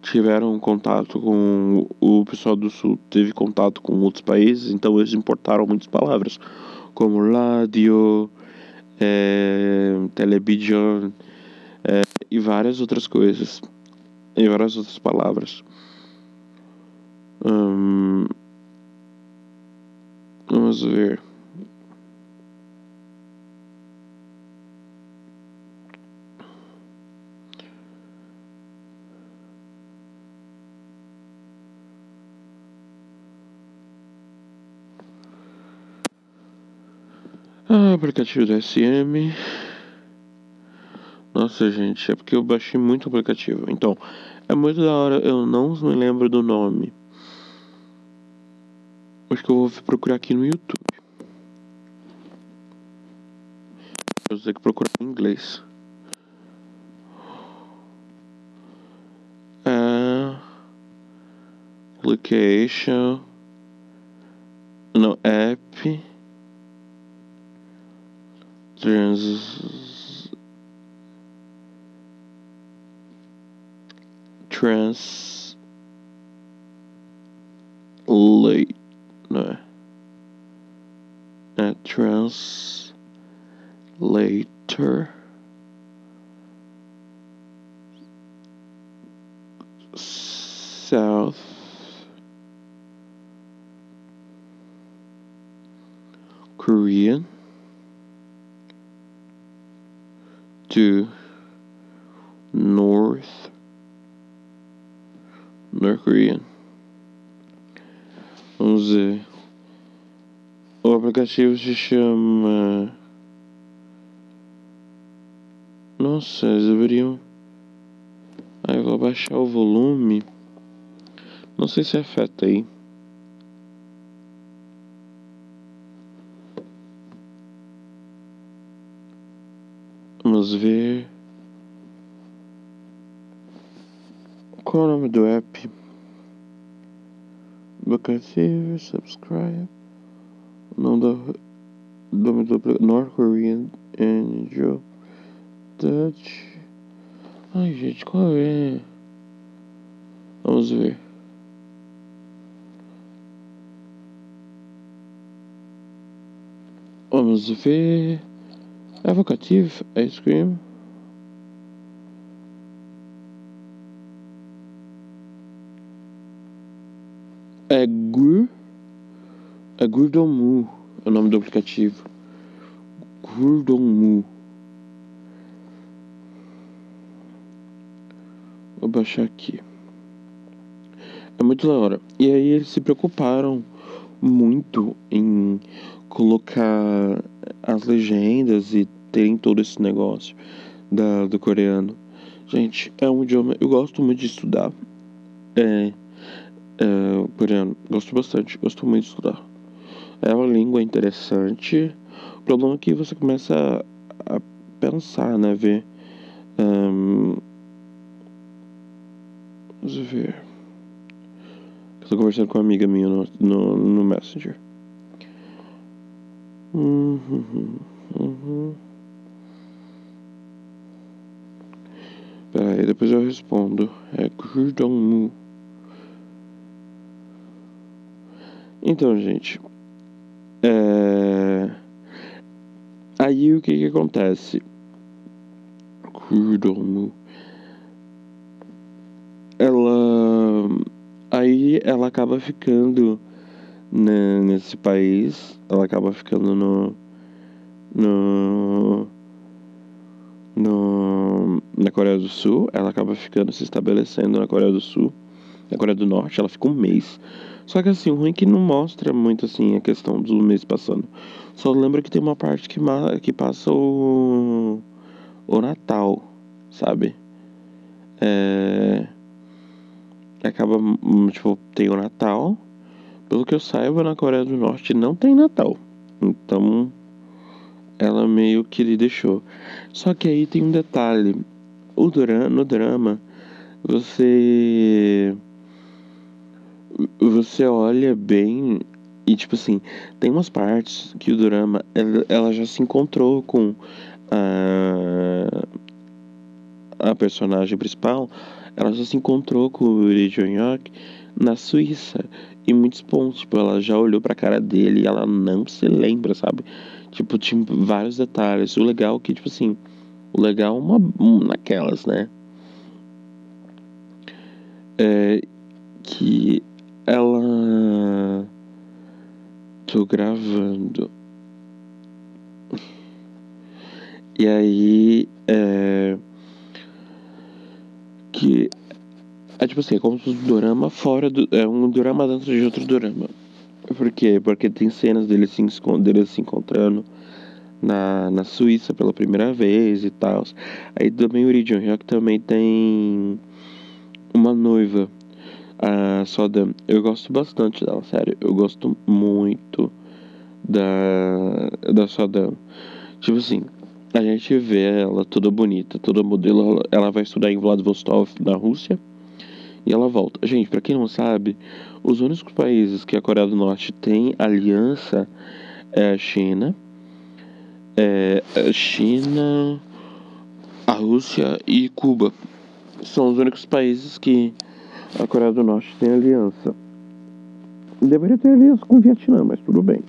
tiveram contato com o pessoal do sul, teve contato com outros países, então eles importaram muitas palavras, como rádio, é, é, e várias outras coisas, e várias outras palavras. Hum, vamos ver. Ah, aplicativo do SM. Nossa, gente, é porque eu baixei muito aplicativo. Então, é muito da hora, eu não me lembro do nome. Acho que eu vou procurar aqui no YouTube. Eu vou ter que procurar em inglês. É... Application. Não, app trans translate no é translator South Se chama. Nossa, eles deveriam. Aí eu vou baixar o volume. Não sei se afeta aí. Vamos ver. Qual é o nome do app? Bacativo, subscribe. O nome do. Nome do North Korean Angel Dutch. Ai gente, qual é? Vamos ver. Vamos ver. Evocative Ice Cream. É Gur. É Gurdomu. É o nome do aplicativo. Gurdomu. Vou baixar aqui. É muito da hora. E aí eles se preocuparam muito em colocar as legendas e terem todo esse negócio da, do coreano. Gente, é um idioma. Eu gosto muito de estudar. É, é, coreano. Gosto bastante. Gosto muito de estudar. É uma língua interessante. O problema é que você começa a, pensar, né? Ver. Um, vamos ver. Estou conversando com uma amiga minha no, no, no Messenger. Uhum, uhum. Peraí, depois eu respondo. É Gurdongmu. Então, gente. É... Aí o que que acontece? Gurdongmu. Ela. Aí ela acaba ficando né, nesse país, ela acaba ficando no, no, no, na Coreia do Sul, ela acaba ficando se estabelecendo na Coreia do Sul, na Coreia do Norte, ela fica um mês. Só que assim, o ruim é que não mostra muito assim a questão do mês passando. Só lembra que tem uma parte que, que passa o, o Natal, sabe? É, acaba, tipo, tem o Natal, pelo que eu saiba, na Coreia do Norte não tem Natal. Então, ela meio que lhe deixou. Só que aí tem um detalhe. O drama, no drama, você você olha bem e tipo assim, tem umas partes que o drama ela, ela já se encontrou com a a personagem principal, ela já se encontrou com o Lee Jong-hyuk na Suíça em muitos pontos. Tipo, ela já olhou pra cara dele e ela não se lembra, sabe? Tipo, tinha vários detalhes. O legal é que, tipo assim, o legal é uma naquelas, né? É que ela. Tô gravando. E aí. É. Que é tipo assim, é como um dorama fora do. É um dorama dentro de outro dorama. Por quê? Porque tem cenas dele se, dele se encontrando na, na Suíça pela primeira vez e tal. Aí também o Ri Jong também tem uma noiva, a Sodam. Eu gosto bastante dela, sério. Eu gosto muito da, da Sodam. Tipo assim, a gente vê ela toda bonita, toda modelo. Ela vai estudar em Vladivostok, na Rússia e ela volta. Gente, para quem não sabe, os únicos países que a Coreia do Norte tem aliança é a China, é a China, a Rússia e Cuba. São os únicos países que a Coreia do Norte tem aliança. Deveria ter aliança com o Vietnã, mas tudo bem.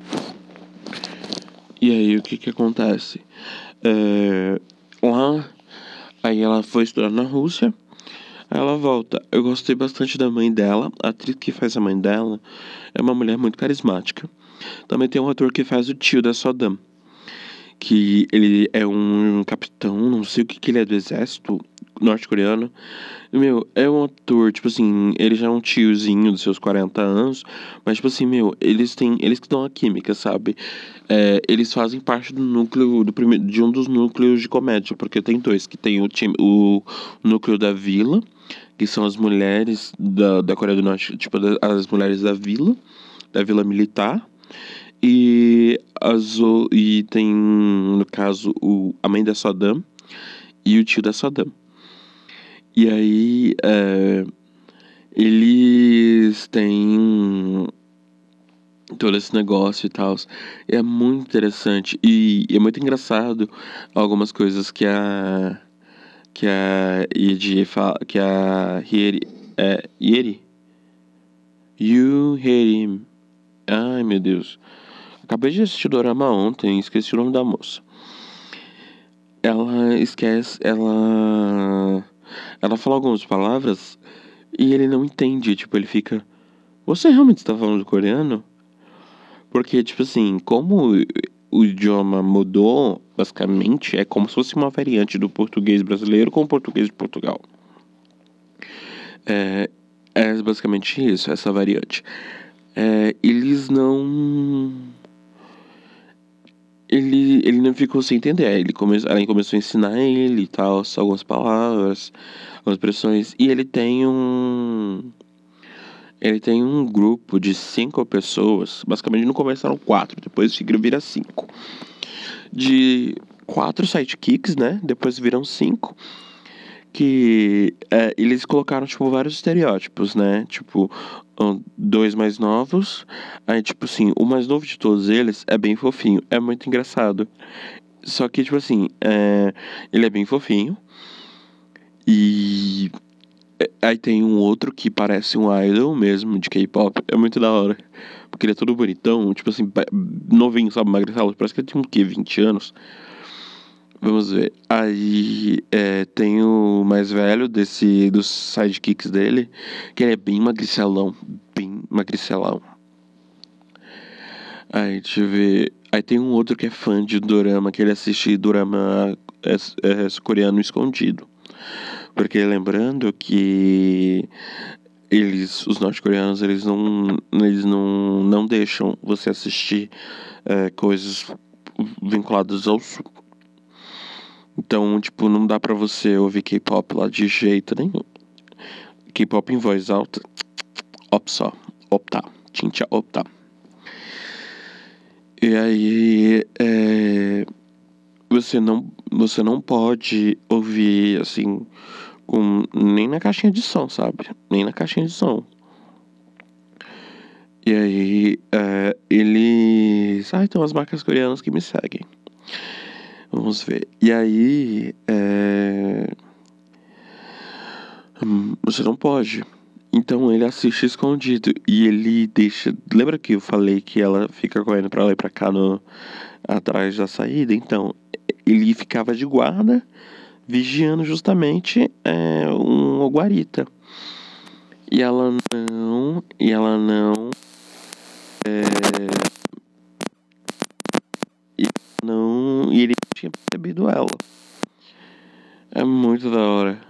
E aí o que que acontece? É, lá, aí ela foi estudar na Rússia ela volta. Eu gostei bastante da mãe dela. A atriz que faz a mãe dela é uma mulher muito carismática. Também tem um ator que faz o tio da Sodam. Que ele é um capitão, não sei o que, que ele é do exército norte-coreano. Meu, é um ator, tipo assim, ele já é um tiozinho dos seus 40 anos, mas tipo assim, meu, eles têm, eles que dão a química, sabe? É, eles fazem parte do núcleo, do primeiro, de um dos núcleos de comédia, porque tem dois, que tem o time, o núcleo da vila, que são as mulheres da, da Coreia do Norte, tipo, as mulheres da vila, da vila militar, e, as, e tem, no caso, o, a mãe da Saddam e o tio da Saddam. E aí, é, eles têm todo esse negócio e tal. É muito interessante e, é muito engraçado algumas coisas que a que a Iji fala, que a Hieri, É Yeri. You him. Ai, meu Deus. Acabei de assistir o Dorama ontem, esqueci o nome da moça. Ela esquece, ela. Ela fala algumas palavras e ele não entende. Tipo, ele fica. Você realmente está falando coreano? Porque, tipo assim, como o idioma mudou, basicamente, é como se fosse uma variante do português brasileiro com o português de Portugal. É, é basicamente isso, essa variante. É, eles não. Ele, ele não ficou sem entender. Ele come, ela começou a ensinar ele e tal, algumas palavras, algumas expressões. E ele tem um ele tem um grupo de cinco pessoas. Basicamente, no começo eram quatro, depois vira cinco. De quatro sidekicks, né? Depois viram cinco. Que é, eles colocaram, tipo, vários estereótipos, né? Tipo, dois mais novos. Aí, tipo assim, o mais novo de todos eles é bem fofinho. É muito engraçado. Só que, tipo assim, é, ele é bem fofinho. E é, aí tem um outro que parece um idol mesmo, de K-pop. É muito da hora. Porque ele é todo bonitão, tipo assim, novinho, sabe, magricelo. Parece que ele tem um quê? 20 anos. Vamos ver. Aí é, tem o mais velho desse dos sidekicks dele, que ele é bem magricelão. Bem magricelão. Aí, deixa eu ver. Aí tem um outro que é fã de Dorama, que ele assiste Dorama é, é, coreano escondido. Porque lembrando que eles, os norte-coreanos, eles não, eles não, não deixam você assistir é, coisas vinculadas ao sul. Então, tipo, não dá pra você ouvir K-pop lá de jeito nenhum. K-pop em voz alta, op só, optar, tincha optar. E aí, é, você não, você não pode ouvir, assim, com, nem na caixinha de som, sabe? Nem na caixinha de som. E aí, é, eles. Ah, tem umas marcas coreanas que me seguem. Vamos ver. E aí, é... Hum, você não pode. Então ele assiste escondido e ele deixa. Lembra que eu falei que ela fica correndo pra lá e pra cá no... atrás da saída? Então, ele ficava de guarda vigiando justamente é, um guarita. E ela não. E ela não. É, e não. E ele tinha percebido ela. É muito da hora.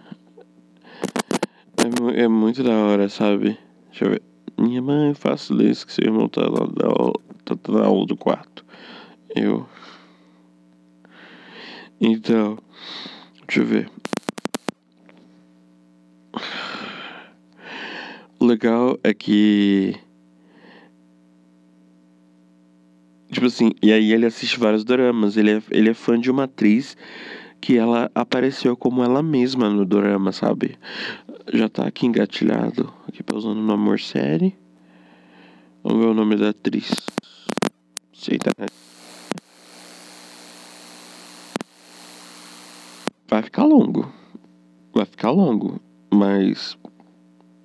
É, é muito da hora, sabe? Deixa eu ver. Minha mãe, faço isso que seu irmão tá lá tá, tá na aula do quarto. Eu. Então. Deixa eu ver. O legal é que. Tipo assim, e aí ele assiste vários dramas. Ele é, ele é fã de uma atriz que ela apareceu como ela mesma no drama, sabe? Já tá aqui engatilhado. Aqui pausando no Amor Série. Vamos ver o nome da atriz. Sei, tá? vai ficar longo. Vai ficar longo. Mas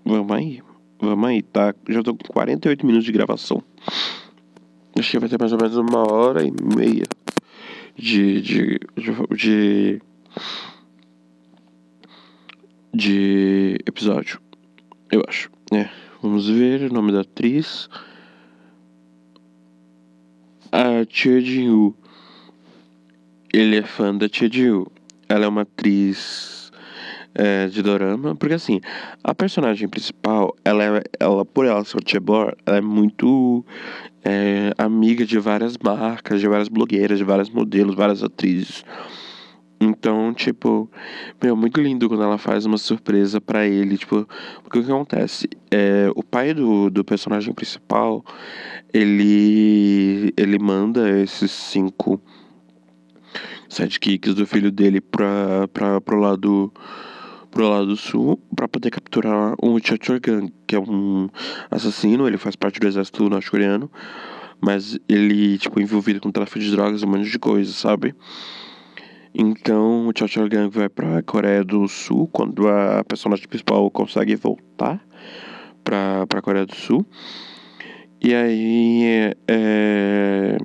vamos aí. Vamos aí, tá? Já tô com 48 minutos de gravação. Acho que vai ter mais ou menos uma hora e meia de. de. de. de, episódio. Eu acho. É. Vamos ver o nome da atriz. A Tia Jin Ele é fã da Tia Jin ela é uma atriz é, de dorama, porque assim, a personagem principal, ela, é, ela por ela ser Chebor, ela é muito é, amiga de várias marcas, de várias blogueiras, de vários modelos, várias atrizes. Então, tipo, meu, muito lindo quando ela faz uma surpresa para ele, tipo, porque o que acontece? É, o pai do, do personagem principal, ele, ele manda esses cinco sidekicks do filho dele pra, pra, pro lado pro lado sul para poder capturar o Cha Gang, que é um assassino, ele faz parte do exército norte-coreano, mas ele, tipo, envolvido com tráfico de drogas, um monte de coisa, sabe? Então o Cho Cho Gang vai pra Coreia do Sul quando a personagem principal consegue voltar pra, pra Coreia do Sul. E aí é,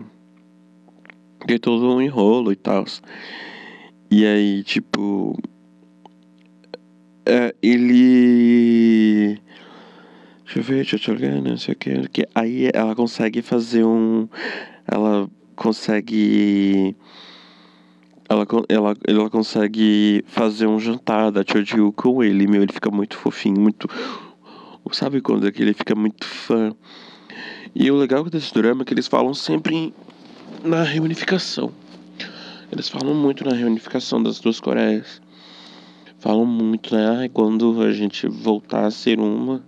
tem todo um enrolo e tal. E aí, tipo. É, ele. Deixa eu ver, deixa eu te olhar, não sei o que, que. Aí ela consegue fazer um. Ela consegue. Ela, ela, ela consegue fazer um jantar da Chojiu com ele, meu, ele fica muito fofinho, muito. Sabe quando é que ele fica muito fã? E o legal desse drama é que eles falam sempre na reunificação. Eles falam muito na reunificação das duas Coreias. Falam muito, né? Quando a gente voltar a ser uma,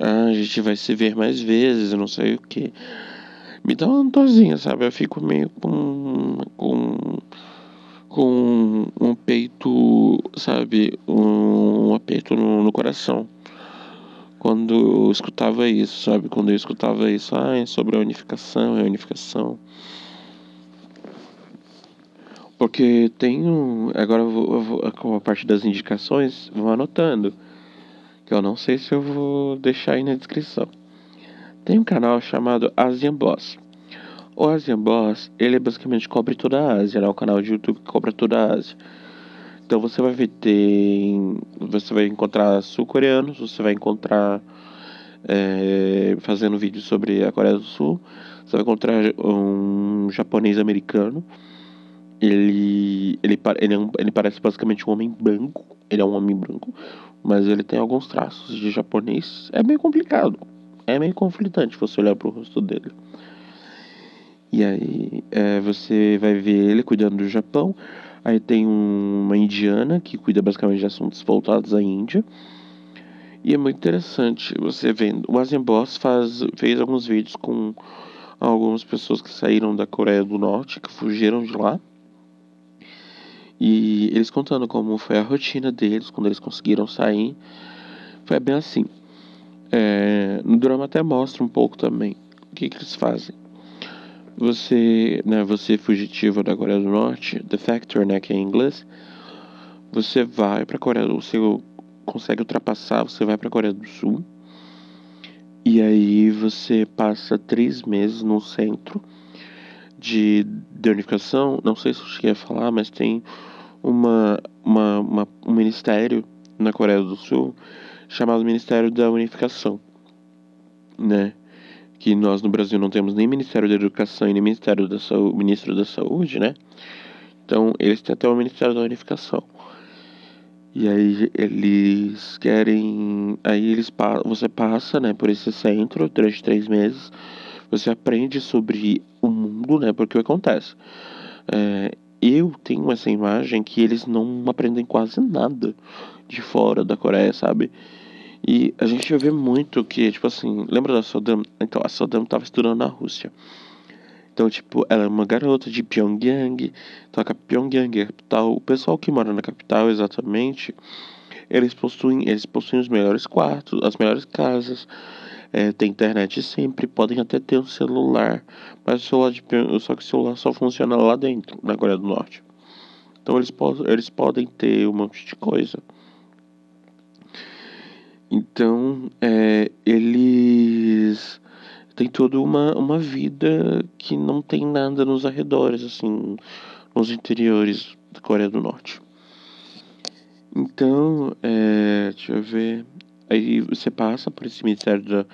a gente vai se ver mais vezes, não sei o que. Me dá uma dorzinha, sabe? Eu fico meio com. com. com um peito, sabe? Um, aperto no, no coração quando eu escutava isso, sabe? Quando eu escutava isso, é sobre a unificação, a unificação. Porque tenho. Agora eu vou, eu vou, com a parte das indicações, vou anotando. Que eu não sei se eu vou deixar aí na descrição. Tem um canal chamado Asian Boss. O Asian Boss, ele basicamente cobre toda a Ásia, né? O canal de YouTube que cobre toda a Ásia. Então você vai ver, tem. Você vai encontrar sul-coreanos, você vai encontrar. É, fazendo vídeos sobre a Coreia do Sul. Você vai encontrar um japonês americano. Ele, ele, ele, é um, ele parece basicamente um homem branco. Ele é um homem branco, mas ele tem alguns traços de japonês. É meio complicado. É meio conflitante você olhar pro rosto dele. E aí é, você vai ver ele cuidando do Japão. Aí tem um, uma indiana que cuida basicamente de assuntos voltados à Índia. E é muito interessante você vendo. O Asian Boss faz, fez alguns vídeos com algumas pessoas que saíram da Coreia do Norte, que fugiram de lá. E eles contando como foi a rotina deles quando eles conseguiram sair. Foi bem assim. É, no drama até mostra um pouco também o que, que eles fazem você, né, você fugitivo da Coreia do Norte, defector, né, que é em inglês, você vai para Coreia do Sul, consegue ultrapassar, você vai para Coreia do Sul, e aí você passa três meses no centro de, de unificação, não sei se eu cheguei a falar, mas tem uma, uma, uma, um ministério na Coreia do Sul chamado Ministério da Unificação, né? que nós no Brasil não temos nem Ministério da Educação e nem Ministério da Saúde, Ministro da Saúde, né? Então, eles têm até o Ministério da Unificação. E aí eles querem, aí eles você passa, né, por esse centro durante três meses, você aprende sobre o mundo, né, porque o que acontece? É, eu tenho essa imagem que eles não aprendem quase nada de fora da Coreia, sabe? E a gente vê muito que, tipo assim, lembra da Sodam? Então, a Sodam tava estudando na Rússia. Então, tipo, ela é uma garota de Pyongyang, então a Pyongyang é a capital. O pessoal que mora na capital, exatamente, eles possuem, eles possuem os melhores quartos, as melhores casas, é, tem internet sempre, podem até ter um celular, mas o celular de só que o celular só funciona lá dentro, na Coreia do Norte. Então eles, po eles podem ter um monte de coisa. Então, é, eles têm toda uma, uma vida que não tem nada nos arredores, assim, nos interiores da Coreia do Norte. Então, é, deixa eu ver. Aí você passa por esse ministério da.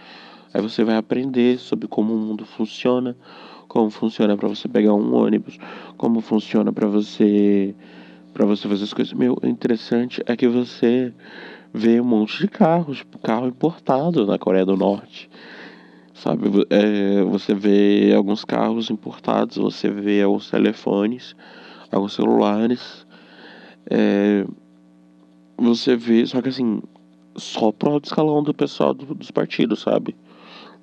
Aí você vai aprender sobre como o mundo funciona, como funciona para você pegar um ônibus, como funciona para você para você fazer as coisas. Meu, interessante é que você vê um monte de carros, tipo, carro importado na Coreia do Norte. Sabe, é, você vê alguns carros importados, você vê alguns telefones, alguns celulares. É, você vê, só que assim, só pro alto escalão do pessoal do, dos partidos, sabe?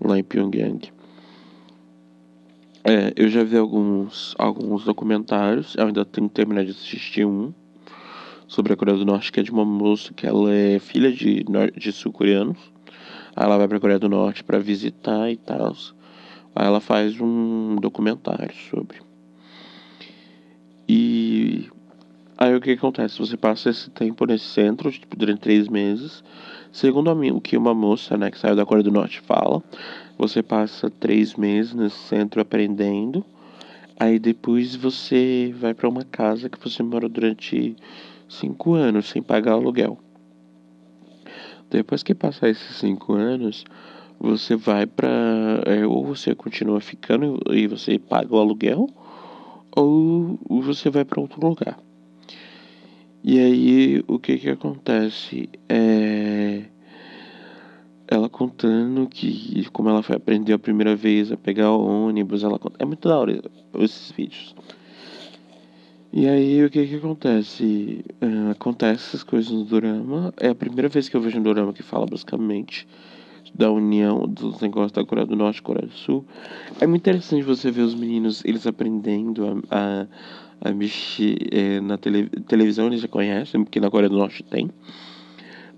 Lá em Pyongyang. É, eu já vi alguns, alguns documentários, eu ainda tenho que terminar de assistir um sobre a Coreia do Norte, que é de uma moça que ela é filha de, de sul-coreanos. Aí ela vai pra Coreia do Norte para visitar e tal. Aí ela faz um documentário sobre. E Aí o que acontece? Você passa esse tempo nesse centro, tipo, durante três meses. Segundo mim, o que uma moça, né, que saiu da Coreia do Norte fala, você passa três meses nesse centro aprendendo. Aí depois você vai para uma casa que você mora durante cinco anos sem pagar aluguel. Depois que passar esses cinco anos, você vai para é, ou você continua ficando e você paga o aluguel, ou você vai para outro lugar. E aí o que que acontece? É ela contando que como ela foi aprender a primeira vez a pegar o ônibus, ela é muito da hora esses vídeos. E aí o que que acontece? Uh, acontece essas coisas no drama. É a primeira vez que eu vejo um drama que fala basicamente da união dos negócios da Coreia do Norte e Coreia do Sul. É muito interessante você ver os meninos, eles aprendendo a, a, a mexer é, na tele, televisão, eles já conhecem, porque na Coreia do Norte tem.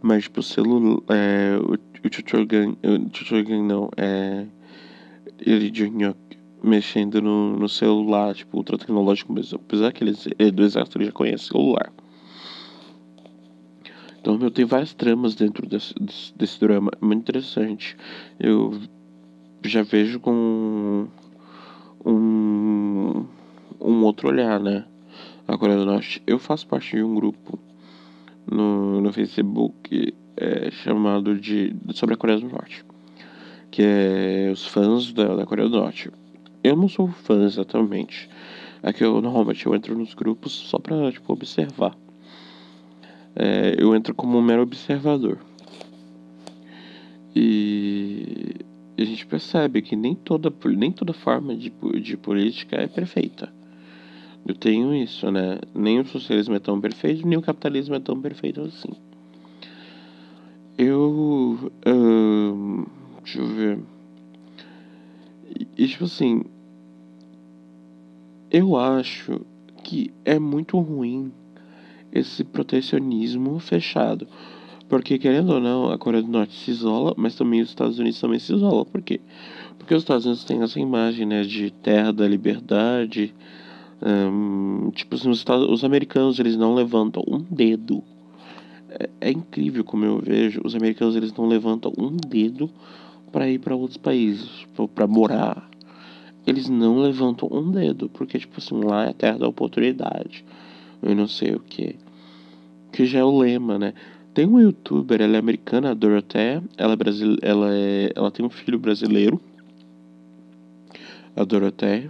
Mas, tipo, o celular, é, o, o Chuchogan, o Chuchogan não, é, ele Junior mexendo no, no celular, tipo, ultra tecnológico. Apesar que eles, ele, do exército ele já conhece celular. Então, eu tenho várias tramas dentro desse, desse, desse drama. É muito interessante. Eu já vejo com um, um outro olhar, né? A Coreia do Norte. Eu faço parte de um grupo no, no Facebook é, chamado de sobre a Coreia do Norte, que é os fãs da, da Coreia do Norte. Eu não sou fã exatamente. É que eu normalmente eu entro nos grupos só pra tipo, observar é, eu entro como um mero observador. E a gente percebe que nem toda, nem toda forma de, de política é perfeita. Eu tenho isso, né? Nem o socialismo é tão perfeito, nem o capitalismo é tão perfeito assim. Eu. Deixa eu ver. E, tipo assim. Eu acho que é muito ruim esse protecionismo fechado. Porque, querendo ou não, a Coreia do Norte se isola, mas também os Estados Unidos também se isolam. Por quê? Porque os Estados Unidos têm essa imagem né, de terra da liberdade. Um, tipo assim, os, Estados, os americanos eles não levantam um dedo. É, é incrível como eu vejo. Os americanos eles não levantam um dedo para ir para outros países, para morar. Eles não levantam um dedo, porque, tipo assim, lá é a terra da oportunidade eu não sei o que. Que já é o lema, né? Tem uma youtuber, ela é americana, a Dorothea, ela é, brasil, ela, é, ela tem um filho brasileiro, a Dorothea,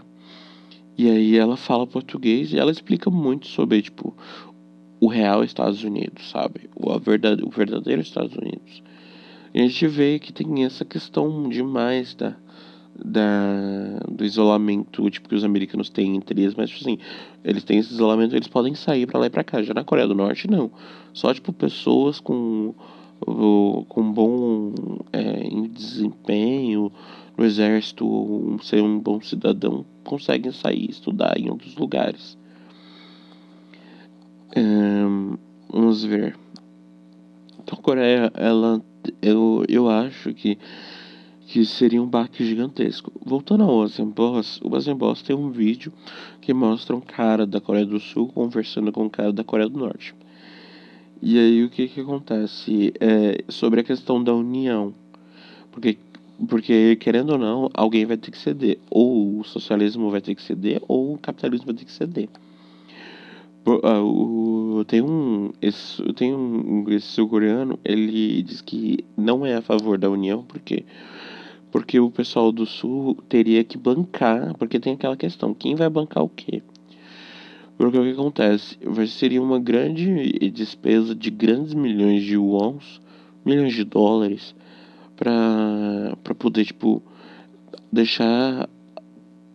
e aí ela fala português e ela explica muito sobre, tipo, o real Estados Unidos, sabe? O, o verdadeiro Estados Unidos. E a gente vê que tem essa questão demais da, da, do isolamento tipo, que os americanos têm entre eles, mas tipo assim, eles têm esse isolamento, eles podem sair para lá e para cá. Já na Coreia do Norte, não. Só tipo pessoas com, com bom é, desempenho no exército, um, ser um bom cidadão, conseguem sair estudar em outros lugares. vamos ver. Então, a Coreia, ela, eu, eu acho que que seria um baque gigantesco. Voltando ao Ozen Boss, o Ozen Boss tem um vídeo que mostra um cara da Coreia do Sul conversando com um cara da Coreia do Norte. E aí o que que acontece? É sobre a questão da união. Porque, porque, querendo ou não, alguém vai ter que ceder. Ou o socialismo vai ter que ceder, ou o capitalismo vai ter que ceder. O, tem um esse, tem um esse sul-coreano ele diz que não é a favor da união porque porque o pessoal do sul teria que bancar, porque tem aquela questão, quem vai bancar o quê? Porque o que acontece? Seria uma grande despesa de grandes milhões de wons, milhões de dólares, para poder, tipo, deixar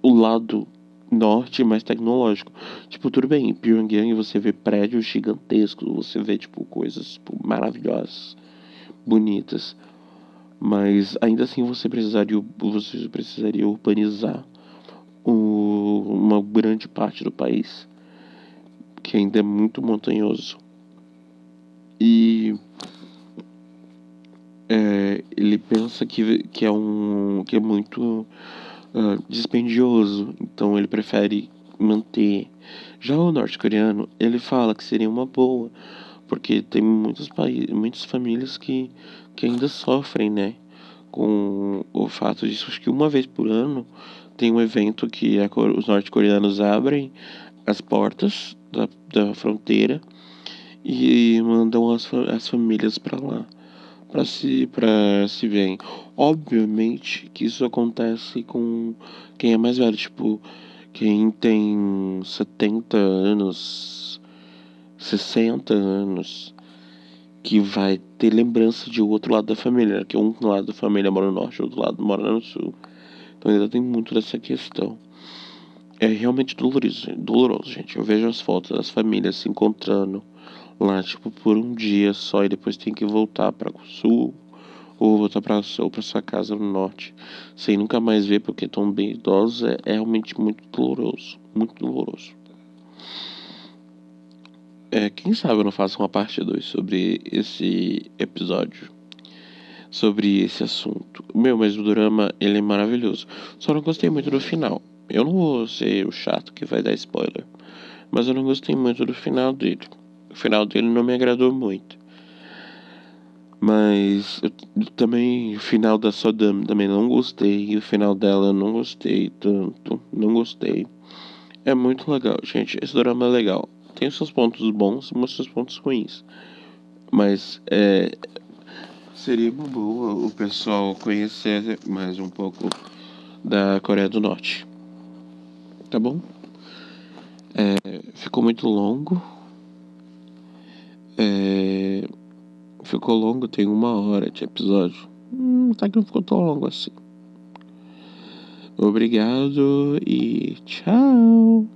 o lado norte mais tecnológico. Tipo, tudo bem, em Pyongyang você vê prédios gigantescos, você vê, tipo, coisas tipo, maravilhosas, bonitas. Mas ainda assim você precisaria, você precisaria urbanizar o, uma grande parte do país, que ainda é muito montanhoso. E é, ele pensa que, que é um que é muito uh, dispendioso, então ele prefere manter. Já o norte-coreano, ele fala que seria uma boa, porque tem muitos países, muitas famílias que, que ainda sofrem, né? Com o fato disso. Acho que uma vez por ano tem um evento que a, os norte-coreanos abrem as portas da, da fronteira e mandam as, as famílias para lá para se para se ver. Obviamente que isso acontece com quem é mais velho, tipo, quem tem 70 anos, 60 anos, que vai ter lembrança de outro lado da família, que um lado da família mora no norte, outro lado mora no sul. Então ainda tem muito dessa questão. É realmente doloroso, doloroso, gente. Eu vejo as fotos das famílias se encontrando lá, tipo, por um dia só e depois tem que voltar para o sul ou voltar para ou para sua casa no norte, sem nunca mais ver porque estão bem idosos, é, é realmente muito doloroso, muito doloroso. É, quem sabe eu não faço uma parte 2 sobre esse episódio, sobre esse assunto. Meu, mas o drama, ele é maravilhoso. Só não gostei muito do final. Eu não vou ser o chato que vai dar spoiler, mas eu não gostei muito do final dele. O final dele não me agradou muito. Mas eu também o final da Sodam também não gostei. O final dela não gostei tanto. Não gostei. É muito legal, gente. Esse drama é legal. Tem seus pontos bons e seus pontos ruins. Mas é, seria uma boa o pessoal conhecer mais um pouco da Coreia do Norte. Tá bom? É, ficou muito longo. É, ficou longo, tem uma hora de episódio. Hum, até que não ficou tão longo assim. Obrigado e tchau.